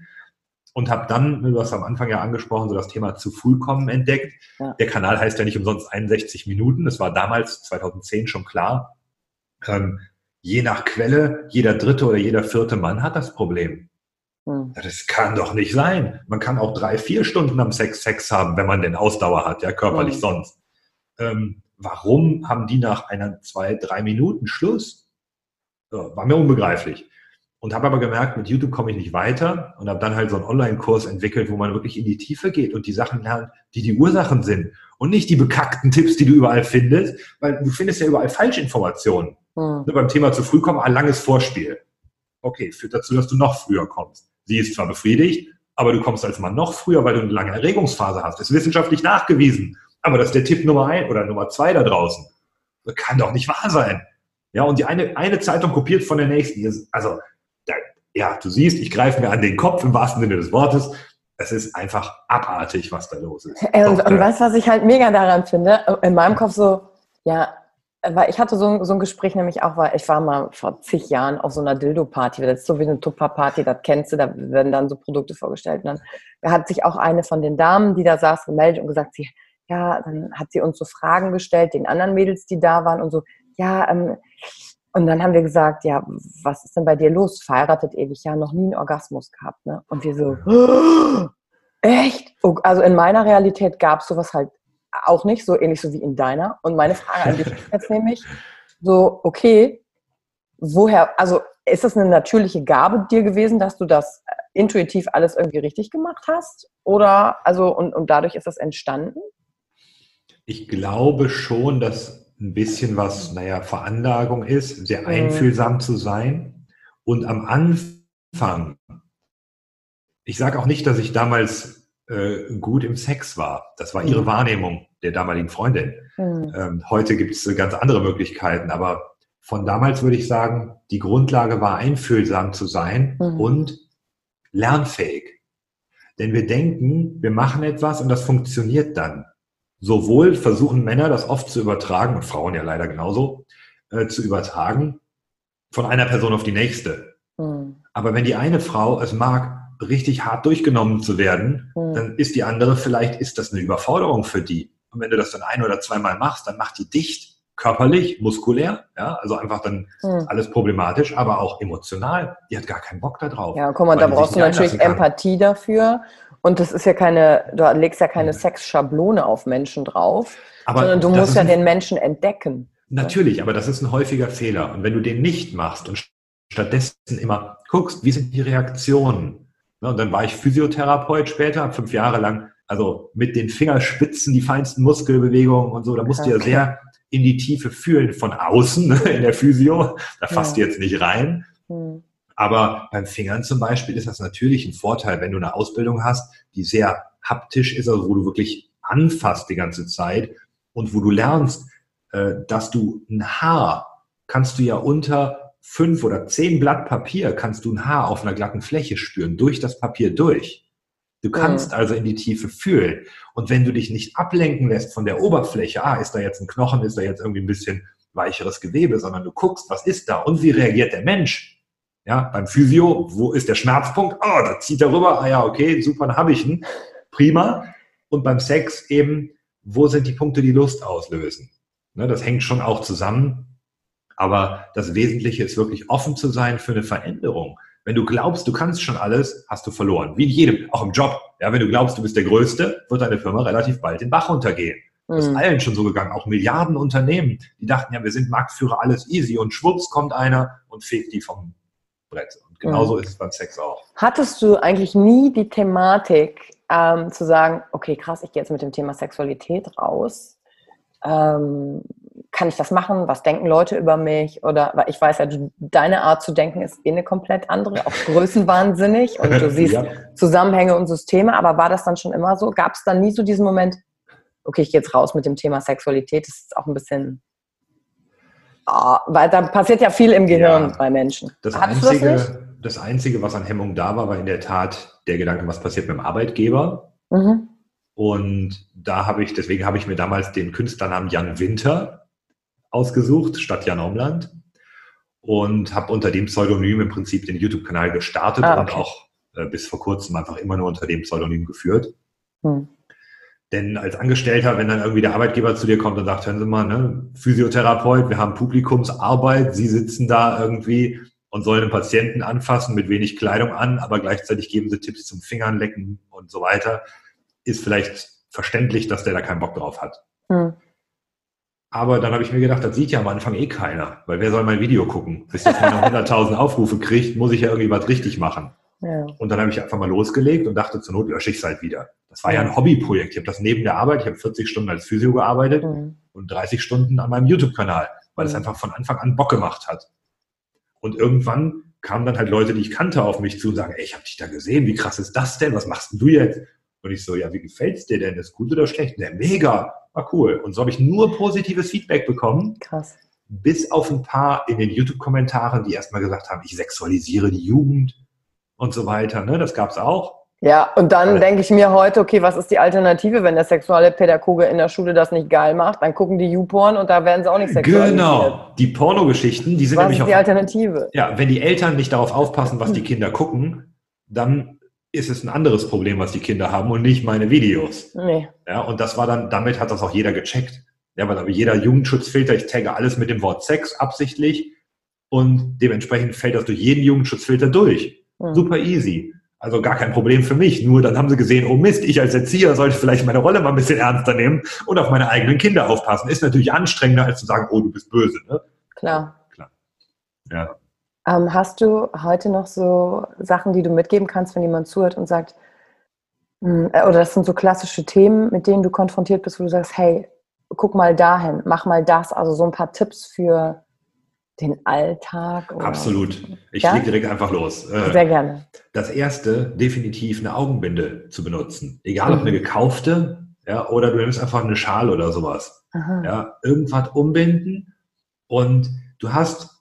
Und habe dann, du hast am Anfang ja angesprochen, so das Thema zu früh kommen entdeckt. Ja. Der Kanal heißt ja nicht umsonst 61 Minuten. Das war damals 2010 schon klar. Ähm, je nach Quelle, jeder dritte oder jeder vierte Mann hat das Problem. Hm. Das kann doch nicht sein. Man kann auch drei, vier Stunden am Sex Sex haben, wenn man den Ausdauer hat, ja, körperlich hm. sonst. Ähm, warum haben die nach einer, zwei, drei Minuten Schluss? So, war mir unbegreiflich. Und habe aber gemerkt, mit YouTube komme ich nicht weiter und habe dann halt so einen Online-Kurs entwickelt, wo man wirklich in die Tiefe geht und die Sachen lernt, die die Ursachen sind und nicht die bekackten Tipps, die du überall findest, weil du findest ja überall Falschinformationen. Hm. beim Thema zu früh kommen, ein langes Vorspiel. Okay, führt dazu, dass du noch früher kommst. Sie ist zwar befriedigt, aber du kommst als Mann noch früher, weil du eine lange Erregungsphase hast. Das ist wissenschaftlich nachgewiesen. Aber das ist der Tipp Nummer ein oder Nummer zwei da draußen. Das kann doch nicht wahr sein. Ja, und die eine, eine Zeitung kopiert von der nächsten. Also, da, ja, du siehst, ich greife mir an den Kopf im wahrsten Sinne des Wortes. Es ist einfach abartig, was da los ist. Ey, und, und weißt du, was ich halt mega daran finde? In meinem Kopf so, ja, weil ich hatte so ein, so ein Gespräch nämlich auch, weil ich war mal vor zig Jahren auf so einer Dildo-Party, das ist so wie eine Tupper-Party, das kennst du, da werden dann so Produkte vorgestellt. Und dann hat sich auch eine von den Damen, die da saß, gemeldet und gesagt, sie, ja, dann hat sie uns so Fragen gestellt, den anderen Mädels, die da waren und so, ja, ähm, und dann haben wir gesagt, ja, was ist denn bei dir los? Verheiratet ewig, ja, noch nie einen Orgasmus gehabt, ne? Und wir so, oh, echt? Also in meiner Realität gab es sowas halt auch nicht, so ähnlich so wie in deiner. Und meine Frage an dich ist jetzt nämlich so, okay, woher, also ist das eine natürliche Gabe dir gewesen, dass du das äh, intuitiv alles irgendwie richtig gemacht hast? Oder, also, und, und dadurch ist das entstanden? Ich glaube schon, dass ein bisschen was, naja, Veranlagung ist, sehr mhm. einfühlsam zu sein. Und am Anfang, ich sage auch nicht, dass ich damals äh, gut im Sex war. Das war ihre mhm. Wahrnehmung der damaligen Freundin. Mhm. Ähm, heute gibt es ganz andere Möglichkeiten, aber von damals würde ich sagen, die Grundlage war einfühlsam zu sein mhm. und lernfähig. Denn wir denken, wir machen etwas und das funktioniert dann. Sowohl versuchen Männer das oft zu übertragen und Frauen ja leider genauso äh, zu übertragen von einer Person auf die nächste. Mhm. Aber wenn die eine Frau es mag, richtig hart durchgenommen zu werden, mhm. dann ist die andere vielleicht, ist das eine Überforderung für die. Und wenn du das dann ein oder zweimal machst, dann macht die dicht, körperlich, muskulär, ja, also einfach dann mhm. alles problematisch, aber auch emotional. Die hat gar keinen Bock da drauf. Ja, guck mal, da brauchst du natürlich Empathie dafür. Und das ist ja keine, du legst ja keine Sexschablone auf Menschen drauf, aber sondern du musst ja den Menschen entdecken. Natürlich, aber das ist ein häufiger Fehler. Und wenn du den nicht machst und stattdessen immer guckst, wie sind die Reaktionen? Ne, und dann war ich Physiotherapeut später, fünf Jahre lang, also mit den Fingerspitzen die feinsten Muskelbewegungen und so. Da musst okay. du ja sehr in die Tiefe fühlen von außen ne, in der Physio. Da fasst ja. du jetzt nicht rein. Hm. Aber beim Fingern zum Beispiel ist das natürlich ein Vorteil, wenn du eine Ausbildung hast, die sehr haptisch ist, also wo du wirklich anfasst die ganze Zeit und wo du lernst, äh, dass du ein Haar kannst du ja unter fünf oder zehn Blatt Papier kannst du ein Haar auf einer glatten Fläche spüren, durch das Papier durch. Du kannst mhm. also in die Tiefe fühlen. Und wenn du dich nicht ablenken lässt von der Oberfläche, ah, ist da jetzt ein Knochen, ist da jetzt irgendwie ein bisschen weicheres Gewebe, sondern du guckst, was ist da und wie reagiert der Mensch? Ja, beim Physio, wo ist der Schmerzpunkt? Oh, da zieht er rüber. Ah ja, okay, super, dann habe ich ihn. Prima. Und beim Sex eben, wo sind die Punkte, die Lust auslösen? Ne, das hängt schon auch zusammen. Aber das Wesentliche ist wirklich offen zu sein für eine Veränderung. Wenn du glaubst, du kannst schon alles, hast du verloren. Wie in jedem, auch im Job. Ja, wenn du glaubst, du bist der Größte, wird deine Firma relativ bald den Bach untergehen. Das ist mhm. allen schon so gegangen, auch Milliarden Unternehmen, die dachten, ja, wir sind Marktführer, alles easy und schwupps kommt einer und fegt die vom Brett. Und genauso mhm. ist es beim Sex auch. Hattest du eigentlich nie die Thematik, ähm, zu sagen, okay, krass, ich gehe jetzt mit dem Thema Sexualität raus. Ähm, kann ich das machen? Was denken Leute über mich? Oder weil ich weiß ja, du, deine Art zu denken ist eh eine komplett andere, auch größenwahnsinnig und du siehst ja. Zusammenhänge und Systeme, aber war das dann schon immer so? Gab es dann nie so diesen Moment, okay, ich gehe jetzt raus mit dem Thema Sexualität, das ist auch ein bisschen oh, weil da passiert ja viel im Gehirn ja, bei Menschen. Das Einzige, das, das, Einzige, was an Hemmung da war, war in der Tat der Gedanke, was passiert mit dem Arbeitgeber. Mhm. Und da habe ich, deswegen habe ich mir damals den Künstlernamen Jan Winter ausgesucht, statt Jan Omland. Und habe unter dem Pseudonym im Prinzip den YouTube-Kanal gestartet ah, okay. und auch äh, bis vor kurzem einfach immer nur unter dem Pseudonym geführt. Hm. Denn als Angestellter, wenn dann irgendwie der Arbeitgeber zu dir kommt und sagt, hören Sie mal, ne, Physiotherapeut, wir haben Publikumsarbeit, Sie sitzen da irgendwie und sollen einen Patienten anfassen mit wenig Kleidung an, aber gleichzeitig geben Sie Tipps zum Fingern lecken und so weiter ist vielleicht verständlich, dass der da keinen Bock drauf hat. Hm. Aber dann habe ich mir gedacht, das sieht ja am Anfang eh keiner, weil wer soll mein Video gucken? Bis das mal 100.000 Aufrufe kriegt, muss ich ja irgendwie was richtig machen. Ja. Und dann habe ich einfach mal losgelegt und dachte, zur Not lösche ich es halt wieder. Das war ja ein Hobbyprojekt. Ich habe das neben der Arbeit, ich habe 40 Stunden als Physio gearbeitet mhm. und 30 Stunden an meinem YouTube-Kanal, weil mhm. es einfach von Anfang an Bock gemacht hat. Und irgendwann kamen dann halt Leute, die ich kannte, auf mich zu und sagen, ey, ich habe dich da gesehen, wie krass ist das denn? Was machst denn du jetzt? Und ich so, ja, wie gefällt's dir denn? Ist gut oder schlecht? Der mega, war cool. Und so habe ich nur positives Feedback bekommen. Krass. Bis auf ein paar in den YouTube-Kommentaren, die erstmal gesagt haben, ich sexualisiere die Jugend und so weiter. Ne? Das gab's auch. Ja, und dann denke ich mir heute, okay, was ist die Alternative, wenn der Sexualpädagoge in der Schule das nicht geil macht? Dann gucken die YouPorn und da werden sie auch nicht sexualisiert. Genau, die Pornogeschichten, die sind was nämlich ist die Alternative? Ja, wenn die Eltern nicht darauf aufpassen, was die Kinder gucken, dann ist es ein anderes Problem, was die Kinder haben und nicht meine Videos. Nee. Ja, und das war dann, damit hat das auch jeder gecheckt. Ja, weil jeder Jugendschutzfilter, ich tagge alles mit dem Wort Sex absichtlich und dementsprechend fällt das durch jeden Jugendschutzfilter durch. Mhm. Super easy. Also gar kein Problem für mich. Nur dann haben sie gesehen, oh Mist, ich als Erzieher sollte vielleicht meine Rolle mal ein bisschen ernster nehmen und auf meine eigenen Kinder aufpassen. Ist natürlich anstrengender, als zu sagen, oh, du bist böse. Ne? Klar. Klar. Ja. Ähm, hast du heute noch so Sachen, die du mitgeben kannst, wenn jemand zuhört und sagt, hm, äh, oder das sind so klassische Themen, mit denen du konfrontiert bist, wo du sagst, hey, guck mal dahin, mach mal das, also so ein paar Tipps für den Alltag? Oder? Absolut. Ich ja? lege direkt einfach los. Äh, Sehr gerne. Das erste, definitiv eine Augenbinde zu benutzen. Egal mhm. ob eine gekaufte, ja, oder du nimmst einfach eine Schale oder sowas. Aha. Ja, irgendwas umbinden und du hast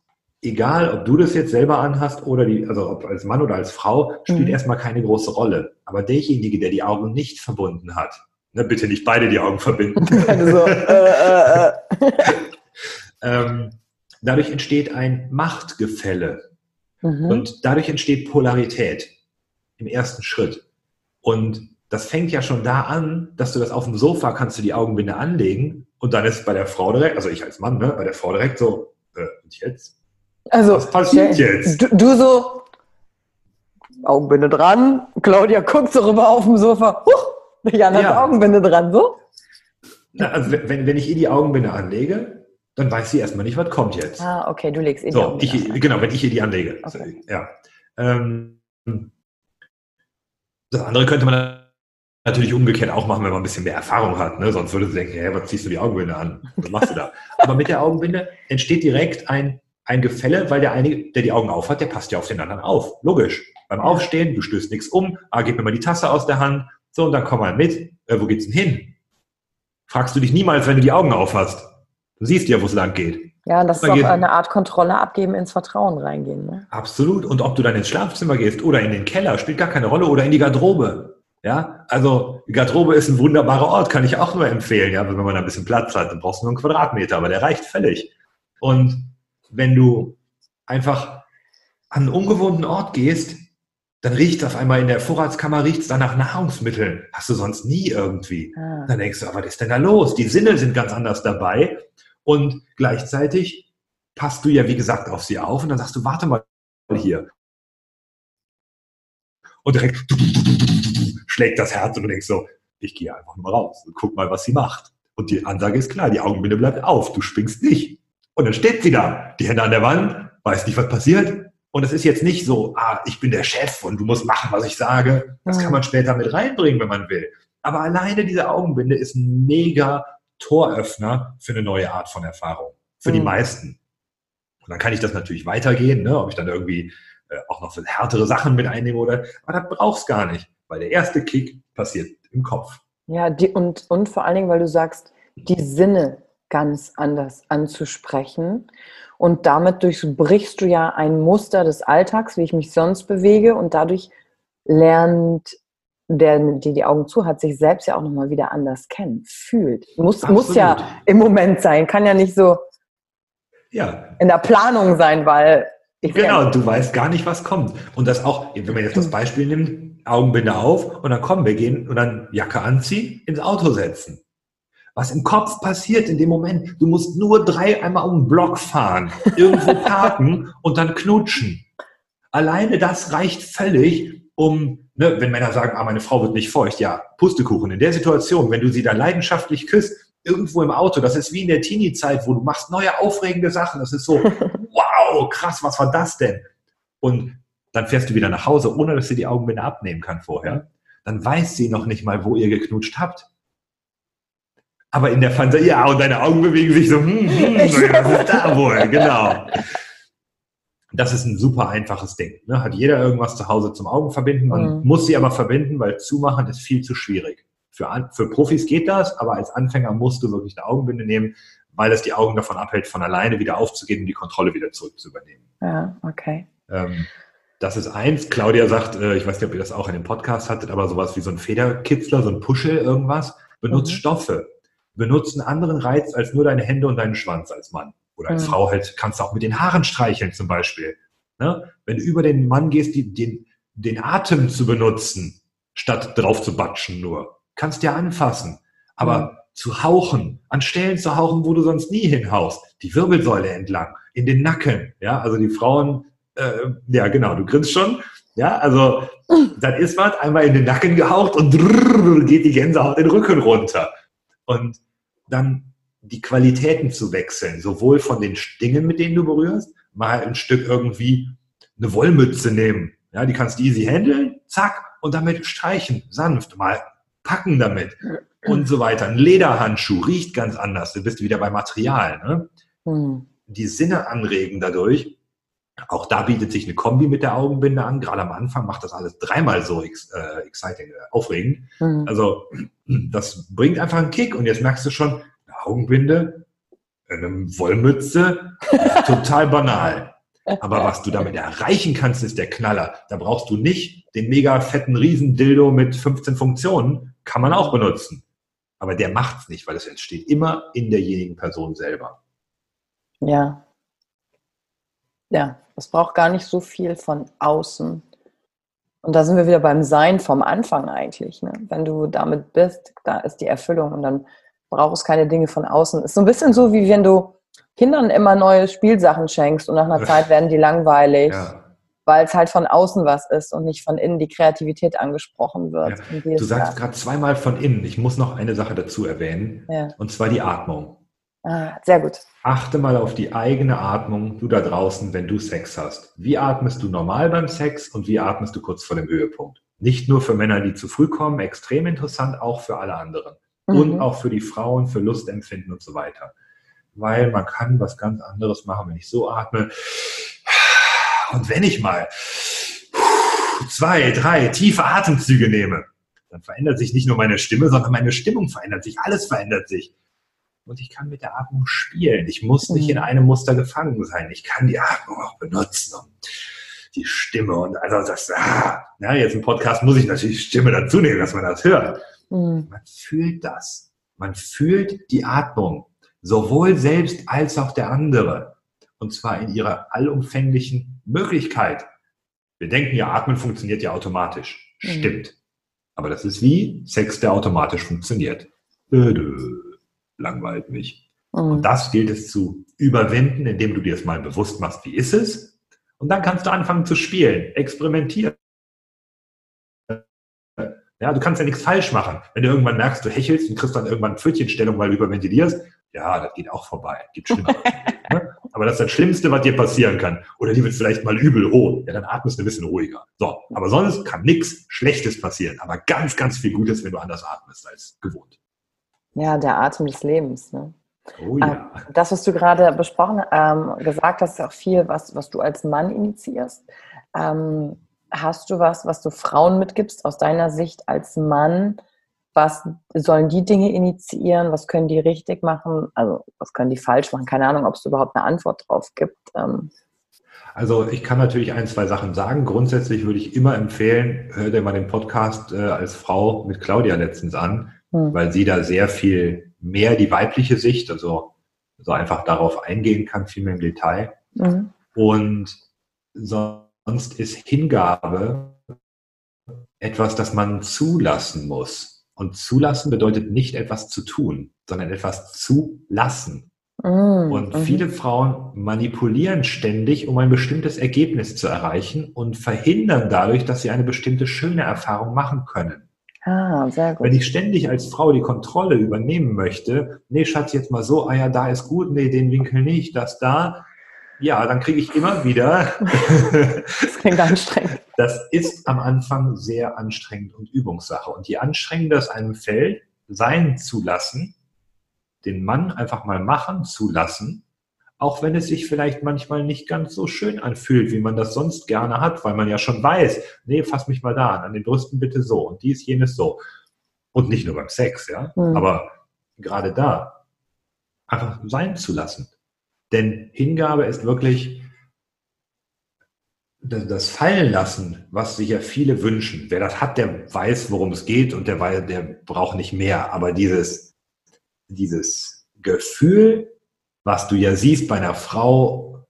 egal ob du das jetzt selber anhast oder die, also ob als Mann oder als Frau, spielt mhm. erstmal keine große Rolle. Aber derjenige, der die Augen nicht verbunden hat, ne, bitte nicht beide die Augen verbinden. so, äh, äh, äh. ähm, dadurch entsteht ein Machtgefälle. Mhm. Und dadurch entsteht Polarität. im ersten Schritt. Und das fängt ja schon da an, dass du das auf dem Sofa kannst du die Augenbinde anlegen und dann ist bei der Frau direkt, also ich als Mann, ne, bei der Frau direkt so, äh, und jetzt? Also, Was passiert jetzt? Du, du, so, Augenbinde dran, Claudia guckt so rüber auf dem Sofa, huch, Jan hat ja. Augenbinde dran, so? Na, also wenn, wenn ich ihr die Augenbinde anlege, dann weiß sie erstmal nicht, was kommt jetzt. Ah, okay, du legst ihr die so, ich, an. Genau, wenn ich ihr die anlege. Okay. Ja. Ähm, das andere könnte man natürlich umgekehrt auch machen, wenn man ein bisschen mehr Erfahrung hat. Ne? Sonst würde sie denken, hey, was ziehst du die Augenbinde an? Was machst du da? Aber mit der Augenbinde entsteht direkt ein, ein Gefälle, weil der eine, der die Augen auf hat, der passt ja auf den anderen auf. Logisch. Beim Aufstehen, du stößt nichts um, ah, gib mir mal die Tasse aus der Hand, so, und dann komm mal mit. Äh, wo geht's denn hin? Fragst du dich niemals, wenn du die Augen auf hast. Du siehst ja, wo es lang geht. Ja, das ist auch eine Art Kontrolle abgeben, ins Vertrauen reingehen. Ne? Absolut. Und ob du dann ins Schlafzimmer gehst oder in den Keller, spielt gar keine Rolle. Oder in die Garderobe. Ja, also die Garderobe ist ein wunderbarer Ort, kann ich auch nur empfehlen. Ja, wenn man ein bisschen Platz hat, dann brauchst du nur einen Quadratmeter, aber der reicht völlig. Und wenn du einfach an einen ungewohnten Ort gehst, dann riecht es auf einmal in der Vorratskammer riecht es dann nach Nahrungsmitteln. Hast du sonst nie irgendwie. Ah. Dann denkst du, was ist denn da los? Die Sinne sind ganz anders dabei. Und gleichzeitig passt du ja, wie gesagt, auf sie auf und dann sagst du, warte mal hier. Und direkt schlägt das Herz und du denkst so, ich gehe einfach nur raus und guck mal, was sie macht. Und die Ansage ist klar, die Augenbinde bleibt auf, du springst nicht. Und dann steht sie da, die Hände an der Wand, weiß nicht, was passiert. Und es ist jetzt nicht so, ah, ich bin der Chef und du musst machen, was ich sage. Das kann man später mit reinbringen, wenn man will. Aber alleine diese Augenbinde ist ein mega Toröffner für eine neue Art von Erfahrung. Für mhm. die meisten. Und dann kann ich das natürlich weitergehen, ne, ob ich dann irgendwie äh, auch noch für härtere Sachen mit einnehme oder, aber das brauchst gar nicht, weil der erste Kick passiert im Kopf. Ja, die, und, und vor allen Dingen, weil du sagst, die Sinne ganz anders anzusprechen. Und damit durchbrichst du ja ein Muster des Alltags, wie ich mich sonst bewege. Und dadurch lernt der, die die Augen zu hat, sich selbst ja auch nochmal wieder anders kennen, fühlt. Muss, muss ja im Moment sein, kann ja nicht so ja. in der Planung sein, weil ich Genau, du weißt gar nicht, was kommt. Und das auch, wenn man jetzt das Beispiel nimmt, Augenbinde auf und dann kommen wir gehen und dann Jacke anziehen, ins Auto setzen. Was im Kopf passiert in dem Moment, du musst nur drei einmal um den Block fahren, irgendwo parken und dann knutschen. Alleine das reicht völlig, um, ne, wenn Männer sagen, ah, meine Frau wird nicht feucht, ja, Pustekuchen. In der Situation, wenn du sie da leidenschaftlich küsst, irgendwo im Auto, das ist wie in der Teenie-Zeit, wo du machst neue aufregende Sachen. Das ist so, wow, krass, was war das denn? Und dann fährst du wieder nach Hause, ohne dass sie die Augenbinde abnehmen kann vorher. Dann weiß sie noch nicht mal, wo ihr geknutscht habt. Aber in der Fantasie, ja, und deine Augen bewegen sich so, hm, hm, was ist da wohl? Genau. Das ist ein super einfaches Ding. Ne? Hat jeder irgendwas zu Hause zum Augen verbinden. Man mhm. muss sie aber verbinden, weil zumachen ist viel zu schwierig. Für, für Profis geht das, aber als Anfänger musst du wirklich eine Augenbinde nehmen, weil es die Augen davon abhält, von alleine wieder aufzugehen und die Kontrolle wieder zurückzuübernehmen. Ja, okay. Ähm, das ist eins. Claudia sagt, äh, ich weiß nicht, ob ihr das auch in dem Podcast hattet, aber sowas wie so ein Federkitzler, so ein Puschel, irgendwas. Benutzt mhm. Stoffe. Benutzt einen anderen Reiz als nur deine Hände und deinen Schwanz als Mann. Oder als mhm. Frau halt kannst du auch mit den Haaren streicheln zum Beispiel. Ne? Wenn du über den Mann gehst, die, den, den Atem zu benutzen, statt drauf zu batschen nur. Kannst ja anfassen. Aber mhm. zu hauchen, an Stellen zu hauchen, wo du sonst nie hinhaust. Die Wirbelsäule entlang, in den Nacken. Ja, also die Frauen, äh, ja genau, du grinst schon. Ja, also dann ist was, einmal in den Nacken gehaucht und drrr, geht die Gänsehaut den Rücken runter. Und dann die Qualitäten zu wechseln, sowohl von den Dingen, mit denen du berührst, mal ein Stück irgendwie eine Wollmütze nehmen. Ja, die kannst du easy handeln, zack, und damit streichen, sanft, mal packen damit und so weiter. Ein Lederhandschuh riecht ganz anders. Du bist wieder bei Material. Ne? Mhm. Die Sinne anregen dadurch. Auch da bietet sich eine Kombi mit der Augenbinde an. Gerade am Anfang macht das alles dreimal so ex, äh, exciting, äh, aufregend. Mhm. Also das bringt einfach einen Kick und jetzt merkst du schon, Augenbinde, eine Wollmütze, total banal. Aber was du damit erreichen kannst, ist der Knaller. Da brauchst du nicht den mega fetten Riesendildo mit 15 Funktionen. Kann man auch benutzen. Aber der macht's nicht, weil es entsteht immer in derjenigen Person selber. Ja. Ja, es braucht gar nicht so viel von außen, Und da sind wir wieder beim Sein vom Anfang eigentlich. Ne? Wenn du damit bist, da ist die Erfüllung und dann brauchst du keine Dinge von außen. Ist so ein bisschen so, wie wenn du Kindern immer neue Spielsachen schenkst und nach einer Zeit werden die langweilig. Ja weil es halt von außen was ist und nicht von innen die Kreativität angesprochen wird. Ja. Du sagst gerade zweimal von innen. Ich muss noch eine Sache dazu erwähnen, ja. und zwar die Atmung. Ah, sehr gut. Achte mal auf die eigene Atmung, du da draußen, wenn du Sex hast. Wie atmest du normal beim Sex und wie atmest du kurz vor dem Höhepunkt? Nicht nur für Männer, die zu früh kommen, extrem interessant, auch für alle anderen. Mhm. Und auch für die Frauen, für Lustempfinden und so weiter. Weil man kann was ganz anderes machen, wenn ich so atme. Und wenn ich mal zwei, drei tiefe Atemzüge nehme, dann verändert sich nicht nur meine Stimme, sondern meine Stimmung verändert sich. Alles verändert sich. Und ich kann mit der Atmung spielen. Ich muss nicht in mhm. einem Muster gefangen sein. Ich kann die Atmung auch benutzen und die Stimme und also das, ah, ja, jetzt im Podcast muss ich natürlich Stimme dazu nehmen, dass man das hört. Mhm. Man fühlt das. Man fühlt die Atmung. Sowohl selbst als auch der andere. Und zwar in ihrer allumfänglichen Möglichkeit. Wir denken ja, Atmen funktioniert ja automatisch. Mhm. Stimmt. Aber das ist wie Sex, der automatisch funktioniert. Langweilt mich. Mhm. Und das gilt es zu überwinden, indem du dir es mal bewusst machst, wie ist es? Und dann kannst du anfangen zu spielen, experimentieren. Ja, du kannst ja nichts falsch machen. Wenn du irgendwann merkst, du hechelst und kriegst dann irgendwann Pfötchenstellung, weil du überventilierst, ja, das geht auch vorbei. Gibt Schlimmeres. ne? Aber das ist das Schlimmste, was dir passieren kann. Oder die wird vielleicht mal übel rot. Ja, dann atmest du ein bisschen ruhiger. So, aber sonst kann nichts Schlechtes passieren. Aber ganz, ganz viel Gutes, wenn du anders atmest als gewohnt. Ja, der Atem des Lebens. Ne? Oh ja. Ähm, das, was du gerade besprochen, ähm, gesagt hast, ist auch viel, was, was du als Mann initiierst. Ähm, hast du was, was du Frauen mitgibst aus deiner Sicht als Mann, was sollen die Dinge initiieren, was können die richtig machen, also was können die falsch machen, keine Ahnung, ob es überhaupt eine Antwort drauf gibt. Ähm. Also ich kann natürlich ein, zwei Sachen sagen. Grundsätzlich würde ich immer empfehlen, hör dir mal den Podcast äh, als Frau mit Claudia letztens an, hm. weil sie da sehr viel mehr die weibliche Sicht, also so einfach darauf eingehen kann, viel mehr im Detail. Mhm. Und sonst ist Hingabe etwas, das man zulassen muss. Und zulassen bedeutet nicht etwas zu tun, sondern etwas zu lassen. Mm, und mhm. viele Frauen manipulieren ständig, um ein bestimmtes Ergebnis zu erreichen und verhindern dadurch, dass sie eine bestimmte schöne Erfahrung machen können. Ah, sehr gut. Wenn ich ständig als Frau die Kontrolle übernehmen möchte, nee, Schatz, jetzt mal so, ah ja, da ist gut, nee, den Winkel nicht, das da, ja, dann kriege ich immer wieder. das klingt anstrengend. Das ist am Anfang sehr anstrengend und Übungssache. Und je anstrengender es einem fällt, sein zu lassen, den Mann einfach mal machen zu lassen, auch wenn es sich vielleicht manchmal nicht ganz so schön anfühlt, wie man das sonst gerne hat, weil man ja schon weiß, nee, fass mich mal da an, an den Brüsten bitte so und dies, jenes so. Und nicht nur beim Sex, ja, mhm. aber gerade da einfach sein zu lassen. Denn Hingabe ist wirklich das Fallenlassen, was sich ja viele wünschen. Wer das hat, der weiß, worum es geht und der, der braucht nicht mehr. Aber dieses, dieses Gefühl, was du ja siehst bei einer Frau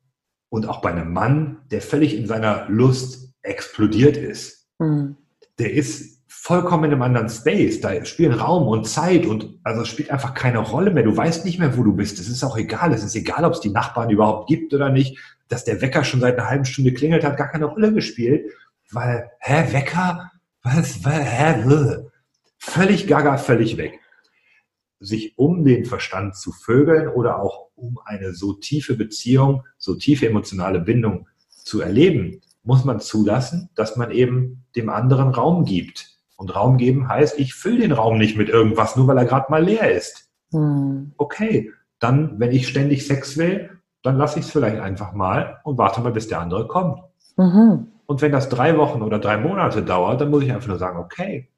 und auch bei einem Mann, der völlig in seiner Lust explodiert ist, mhm. der ist vollkommen in einem anderen Space. Da spielen Raum und Zeit und also es spielt einfach keine Rolle mehr. Du weißt nicht mehr, wo du bist. Es ist auch egal. Es ist egal, ob es die Nachbarn überhaupt gibt oder nicht. Dass der Wecker schon seit einer halben Stunde klingelt, hat gar keine Rolle gespielt. Weil, hä, Wecker? Was? Hä? Völlig gaga, völlig weg. Sich um den Verstand zu vögeln oder auch um eine so tiefe Beziehung, so tiefe emotionale Bindung zu erleben, muss man zulassen, dass man eben dem anderen Raum gibt und Raum geben heißt, ich fülle den Raum nicht mit irgendwas, nur weil er gerade mal leer ist. Hm. Okay, dann, wenn ich ständig Sex will, dann lasse ich es vielleicht einfach mal und warte mal, bis der andere kommt. Mhm. Und wenn das drei Wochen oder drei Monate dauert, dann muss ich einfach nur sagen, okay,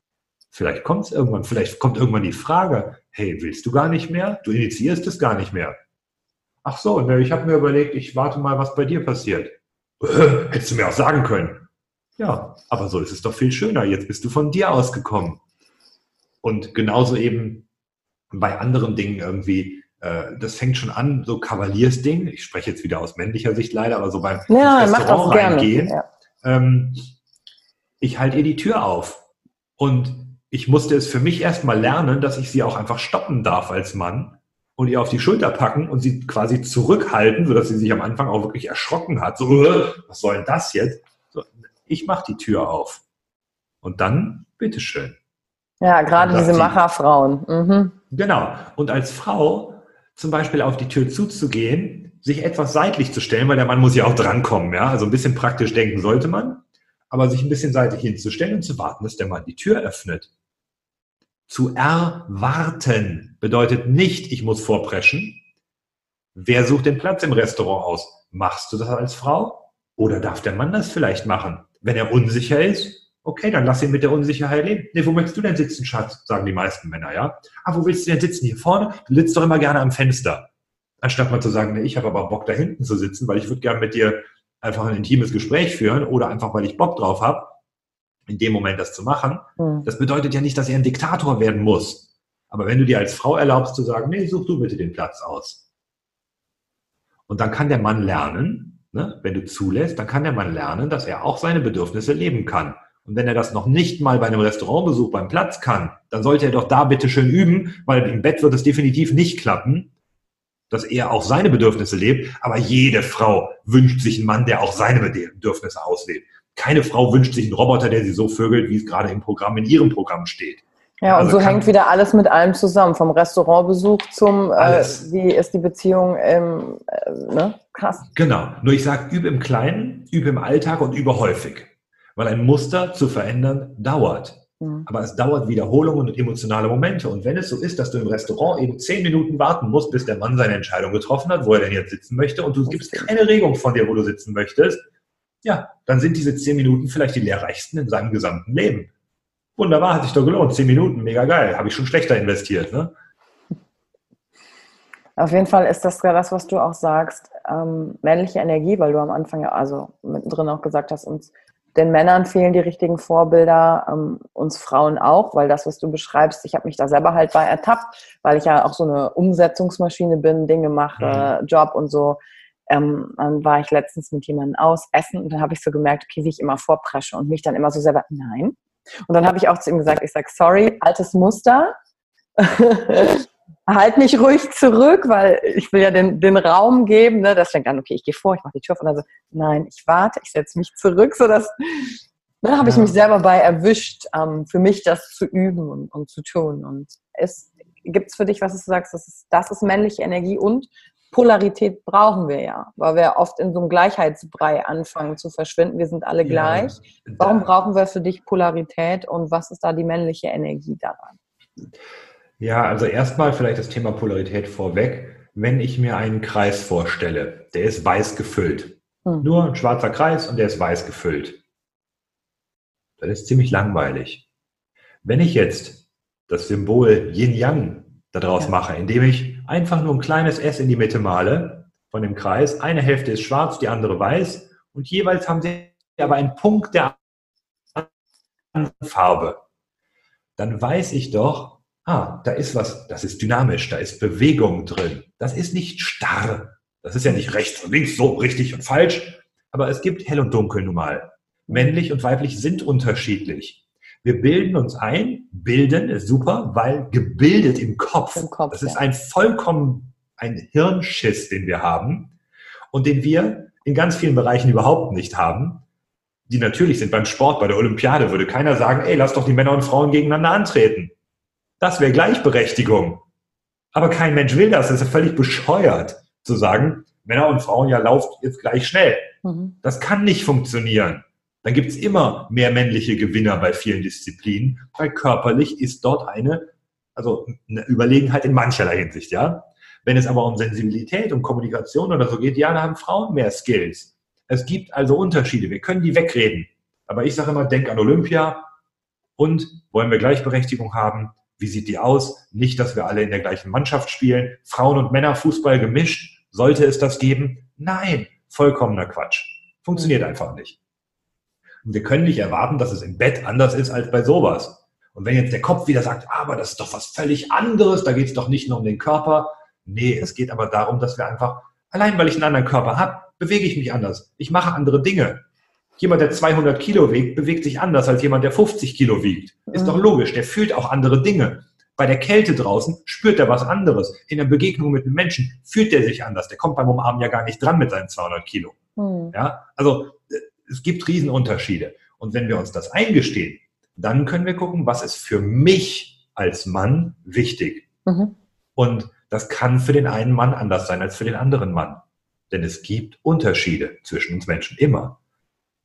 vielleicht kommt es irgendwann, vielleicht kommt irgendwann die Frage, hey, willst du gar nicht mehr? Du initiierst es gar nicht mehr. Ach so, ne, ich habe mir überlegt, ich warte mal, was bei dir passiert. Hättest du mir auch sagen können. Ja, aber so ist es doch viel schöner. Jetzt bist du von dir ausgekommen. Und genauso eben bei anderen Dingen irgendwie, äh, das fängt schon an, so Kavaliersding. Ich spreche jetzt wieder aus männlicher Sicht leider, aber so beim ja, Restaurant reingehen. Ja. Ähm, ich halte ihr die Tür auf. Und ich musste es für mich erstmal lernen, dass ich sie auch einfach stoppen darf als Mann und ihr auf die Schulter packen und sie quasi zurückhalten, sodass sie sich am Anfang auch wirklich erschrocken hat. So, was soll denn das jetzt? So, ich mache die Tür auf. Und dann, bitteschön. Ja, gerade diese Macherfrauen. Mhm. Genau. Und als Frau zum Beispiel auf die Tür zuzugehen, sich etwas seitlich zu stellen, weil der Mann muss ja auch drankommen, ja. Also ein bisschen praktisch denken sollte man, aber sich ein bisschen seitlich hinzustellen und zu warten, dass der Mann die Tür öffnet. Zu erwarten bedeutet nicht, ich muss vorpreschen. Wer sucht den Platz im Restaurant aus? Machst du das als Frau? Oder darf der Mann das vielleicht machen? Wenn er unsicher ist, okay, dann lass ihn mit der Unsicherheit leben. Nee, wo möchtest du denn sitzen, Schatz? Sagen die meisten Männer, ja? Ah, wo willst du denn sitzen? Hier vorne? Du sitzt doch immer gerne am Fenster. Anstatt mal zu sagen, nee, ich habe aber Bock, da hinten zu sitzen, weil ich würde gerne mit dir einfach ein intimes Gespräch führen oder einfach, weil ich Bock drauf habe, in dem Moment das zu machen. Mhm. Das bedeutet ja nicht, dass er ein Diktator werden muss. Aber wenn du dir als Frau erlaubst zu sagen, nee, such du bitte den Platz aus. Und dann kann der Mann lernen, ne, wenn du zulässt, dann kann der Mann lernen, dass er auch seine Bedürfnisse leben kann. Und wenn er das noch nicht mal bei einem Restaurantbesuch beim Platz kann, dann sollte er doch da bitte schön üben, weil im Bett wird es definitiv nicht klappen, dass er auch seine Bedürfnisse lebt. Aber jede Frau wünscht sich einen Mann, der auch seine Bedürfnisse auslebt. Keine Frau wünscht sich einen Roboter, der sie so vögelt, wie es gerade im Programm, in ihrem Programm steht. Ja, und also so hängt wieder alles mit allem zusammen, vom Restaurantbesuch zum, äh, wie ist die Beziehung, ähm, äh, ne? Krass. Genau. Nur ich sage, übe im Kleinen, übe im Alltag und übe häufig. Weil ein Muster zu verändern dauert. Mhm. Aber es dauert Wiederholungen und emotionale Momente. Und wenn es so ist, dass du im Restaurant eben zehn Minuten warten musst, bis der Mann seine Entscheidung getroffen hat, wo er denn jetzt sitzen möchte, und du gibst keine Regung von dir, wo du sitzen möchtest, ja, dann sind diese zehn Minuten vielleicht die lehrreichsten in seinem gesamten Leben. Wunderbar, hat sich doch gelohnt. Zehn Minuten, mega geil. Habe ich schon schlechter investiert, ne? Auf jeden Fall ist das das, was du auch sagst, ähm, männliche Energie, weil du am Anfang, also mittendrin auch gesagt hast, uns den Männern fehlen die richtigen Vorbilder, ähm, uns Frauen auch, weil das, was du beschreibst, ich habe mich da selber halt bei ertappt, weil ich ja auch so eine Umsetzungsmaschine bin, Dinge mache, mhm. Job und so. Ähm, dann war ich letztens mit jemandem aus Essen und dann habe ich so gemerkt, okay, wie ich immer vorpresche und mich dann immer so selber, nein. Und dann habe ich auch zu ihm gesagt, ich sage, sorry, altes Muster. halt mich ruhig zurück, weil ich will ja den, den Raum geben. Ne? Das fängt an, okay, ich gehe vor, ich mache die Tür von. Also nein, ich warte, ich setze mich zurück, sodass ne, habe ich mich selber bei erwischt, ähm, für mich das zu üben und, und zu tun. Und es gibt für dich, was du sagst, das ist, das ist männliche Energie und Polarität brauchen wir ja, weil wir oft in so einem Gleichheitsbrei anfangen zu verschwinden. Wir sind alle gleich. Ja, Warum brauchen wir für dich Polarität und was ist da die männliche Energie daran? Ja, also erstmal vielleicht das Thema Polarität vorweg. Wenn ich mir einen Kreis vorstelle, der ist weiß gefüllt. Hm. Nur ein schwarzer Kreis und der ist weiß gefüllt. Das ist ziemlich langweilig. Wenn ich jetzt das Symbol Yin-Yang daraus ja. mache, indem ich einfach nur ein kleines S in die Mitte male von dem Kreis, eine Hälfte ist schwarz, die andere weiß und jeweils haben sie aber einen Punkt der Farbe, dann weiß ich doch, ah, da ist was, das ist dynamisch, da ist Bewegung drin. Das ist nicht starr. Das ist ja nicht rechts und links, so richtig und falsch. Aber es gibt hell und dunkel nun mal. Männlich und weiblich sind unterschiedlich. Wir bilden uns ein, bilden ist super, weil gebildet im Kopf. Im Kopf das ist ja. ein vollkommen ein Hirnschiss, den wir haben und den wir in ganz vielen Bereichen überhaupt nicht haben, die natürlich sind. Beim Sport, bei der Olympiade würde keiner sagen, ey, lass doch die Männer und Frauen gegeneinander antreten. Das wäre Gleichberechtigung. Aber kein Mensch will das. Das ist ja völlig bescheuert zu sagen, Männer und Frauen ja lauft jetzt gleich schnell. Mhm. Das kann nicht funktionieren. Dann gibt es immer mehr männliche Gewinner bei vielen Disziplinen, weil körperlich ist dort eine, also eine Überlegenheit in mancherlei Hinsicht, ja. Wenn es aber um Sensibilität, um Kommunikation oder so geht, ja, da haben Frauen mehr Skills. Es gibt also Unterschiede. Wir können die wegreden. Aber ich sage immer, denk an Olympia und wollen wir Gleichberechtigung haben, wie sieht die aus? Nicht, dass wir alle in der gleichen Mannschaft spielen. Frauen- und Männerfußball gemischt. Sollte es das geben? Nein, vollkommener Quatsch. Funktioniert einfach nicht. Und wir können nicht erwarten, dass es im Bett anders ist als bei sowas. Und wenn jetzt der Kopf wieder sagt, aber das ist doch was völlig anderes, da geht es doch nicht nur um den Körper. Nee, es geht aber darum, dass wir einfach, allein weil ich einen anderen Körper habe, bewege ich mich anders. Ich mache andere Dinge. Jemand, der 200 Kilo wiegt, bewegt sich anders als jemand, der 50 Kilo wiegt. Ist mhm. doch logisch. Der fühlt auch andere Dinge. Bei der Kälte draußen spürt er was anderes. In der Begegnung mit einem Menschen fühlt er sich anders. Der kommt beim Umarmen ja gar nicht dran mit seinen 200 Kilo. Mhm. Ja, also es gibt Riesenunterschiede. Und wenn wir uns das eingestehen, dann können wir gucken, was ist für mich als Mann wichtig. Mhm. Und das kann für den einen Mann anders sein als für den anderen Mann. Denn es gibt Unterschiede zwischen uns Menschen immer.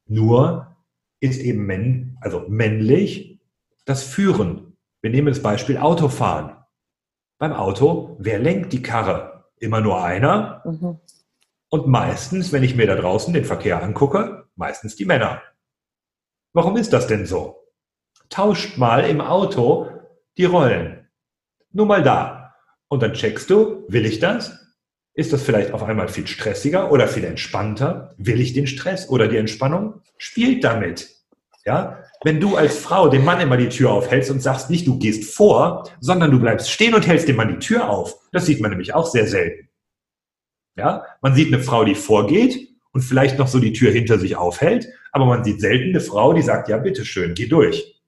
Nur ist eben männ, also männlich das Führen. Wir nehmen das Beispiel Autofahren. Beim Auto, wer lenkt die Karre? Immer nur einer. Mhm. Und meistens, wenn ich mir da draußen den Verkehr angucke, meistens die Männer. Warum ist das denn so? Tauscht mal im Auto die Rollen. Nur mal da. Und dann checkst du, will ich das? Ist das vielleicht auf einmal viel stressiger oder viel entspannter? Will ich den Stress oder die Entspannung? Spielt damit. Ja? Wenn du als Frau dem Mann immer die Tür aufhältst und sagst nicht, du gehst vor, sondern du bleibst stehen und hältst dem Mann die Tür auf. Das sieht man nämlich auch sehr selten. Ja? Man sieht eine Frau, die vorgeht und vielleicht noch so die Tür hinter sich aufhält, aber man sieht selten eine Frau, die sagt, ja, bitteschön, geh durch.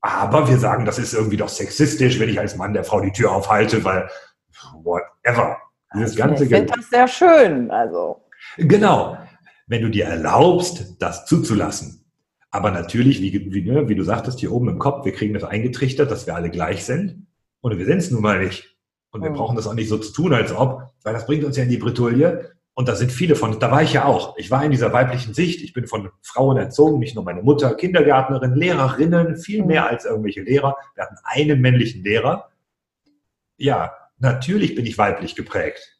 Aber wir sagen, das ist irgendwie doch sexistisch, wenn ich als Mann der Frau die Tür aufhalte, weil whatever. Dieses ganze ich finde das sehr schön. Also. Genau. Wenn du dir erlaubst, das zuzulassen. Aber natürlich, wie, wie, ne, wie du sagtest, hier oben im Kopf, wir kriegen das eingetrichtert, dass wir alle gleich sind. Und wir sind es nun mal nicht. Und wir mhm. brauchen das auch nicht so zu tun, als ob, weil das bringt uns ja in die Bretouille. Und da sind viele von, da war ich ja auch. Ich war in dieser weiblichen Sicht. Ich bin von Frauen erzogen, nicht nur meine Mutter, Kindergärtnerin, Lehrerinnen, viel mehr mhm. als irgendwelche Lehrer. Wir hatten einen männlichen Lehrer. Ja, natürlich bin ich weiblich geprägt.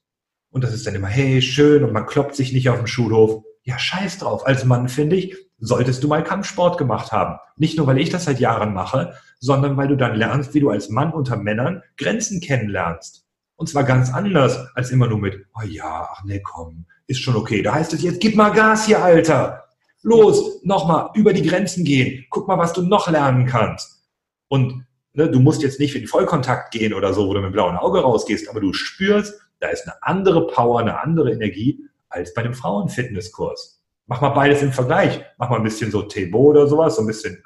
Und das ist dann immer, hey, schön, und man kloppt sich nicht auf dem Schulhof. Ja, scheiß drauf. Als Mann, finde ich, solltest du mal Kampfsport gemacht haben. Nicht nur, weil ich das seit Jahren mache, sondern weil du dann lernst, wie du als Mann unter Männern Grenzen kennenlernst. Und zwar ganz anders als immer nur mit, oh ja, ach nee, komm, ist schon okay. Da heißt es jetzt, gib mal Gas hier, Alter. Los, nochmal über die Grenzen gehen. Guck mal, was du noch lernen kannst. Und Ne, du musst jetzt nicht in Vollkontakt gehen oder so, wo du mit dem blauen Auge rausgehst, aber du spürst, da ist eine andere Power, eine andere Energie als bei einem Frauenfitnesskurs. Mach mal beides im Vergleich. Mach mal ein bisschen so Tebo oder sowas, so ein bisschen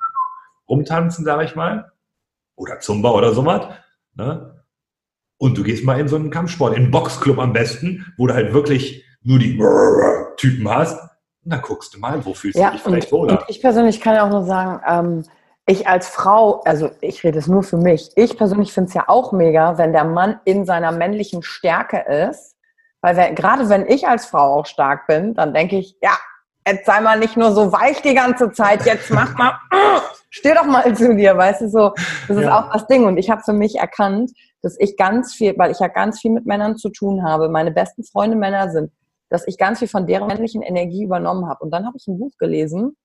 rumtanzen, sage ich mal. Oder Zumba oder sowas. Ne? Und du gehst mal in so einen Kampfsport, in einen Boxclub am besten, wo du halt wirklich nur die Typen hast. Und dann guckst du mal, wo fühlst ja, du dich vielleicht wohler. Und ich persönlich kann ja auch nur sagen, ähm, ich als Frau, also ich rede es nur für mich, ich persönlich finde es ja auch mega, wenn der Mann in seiner männlichen Stärke ist. Weil wenn, gerade wenn ich als Frau auch stark bin, dann denke ich, ja, jetzt sei mal nicht nur so weich die ganze Zeit, jetzt mach mal, steh doch mal zu dir, weißt du, so, das ist ja. auch das Ding. Und ich habe für mich erkannt, dass ich ganz viel, weil ich ja ganz viel mit Männern zu tun habe, meine besten Freunde Männer sind, dass ich ganz viel von deren männlichen Energie übernommen habe. Und dann habe ich ein Buch gelesen,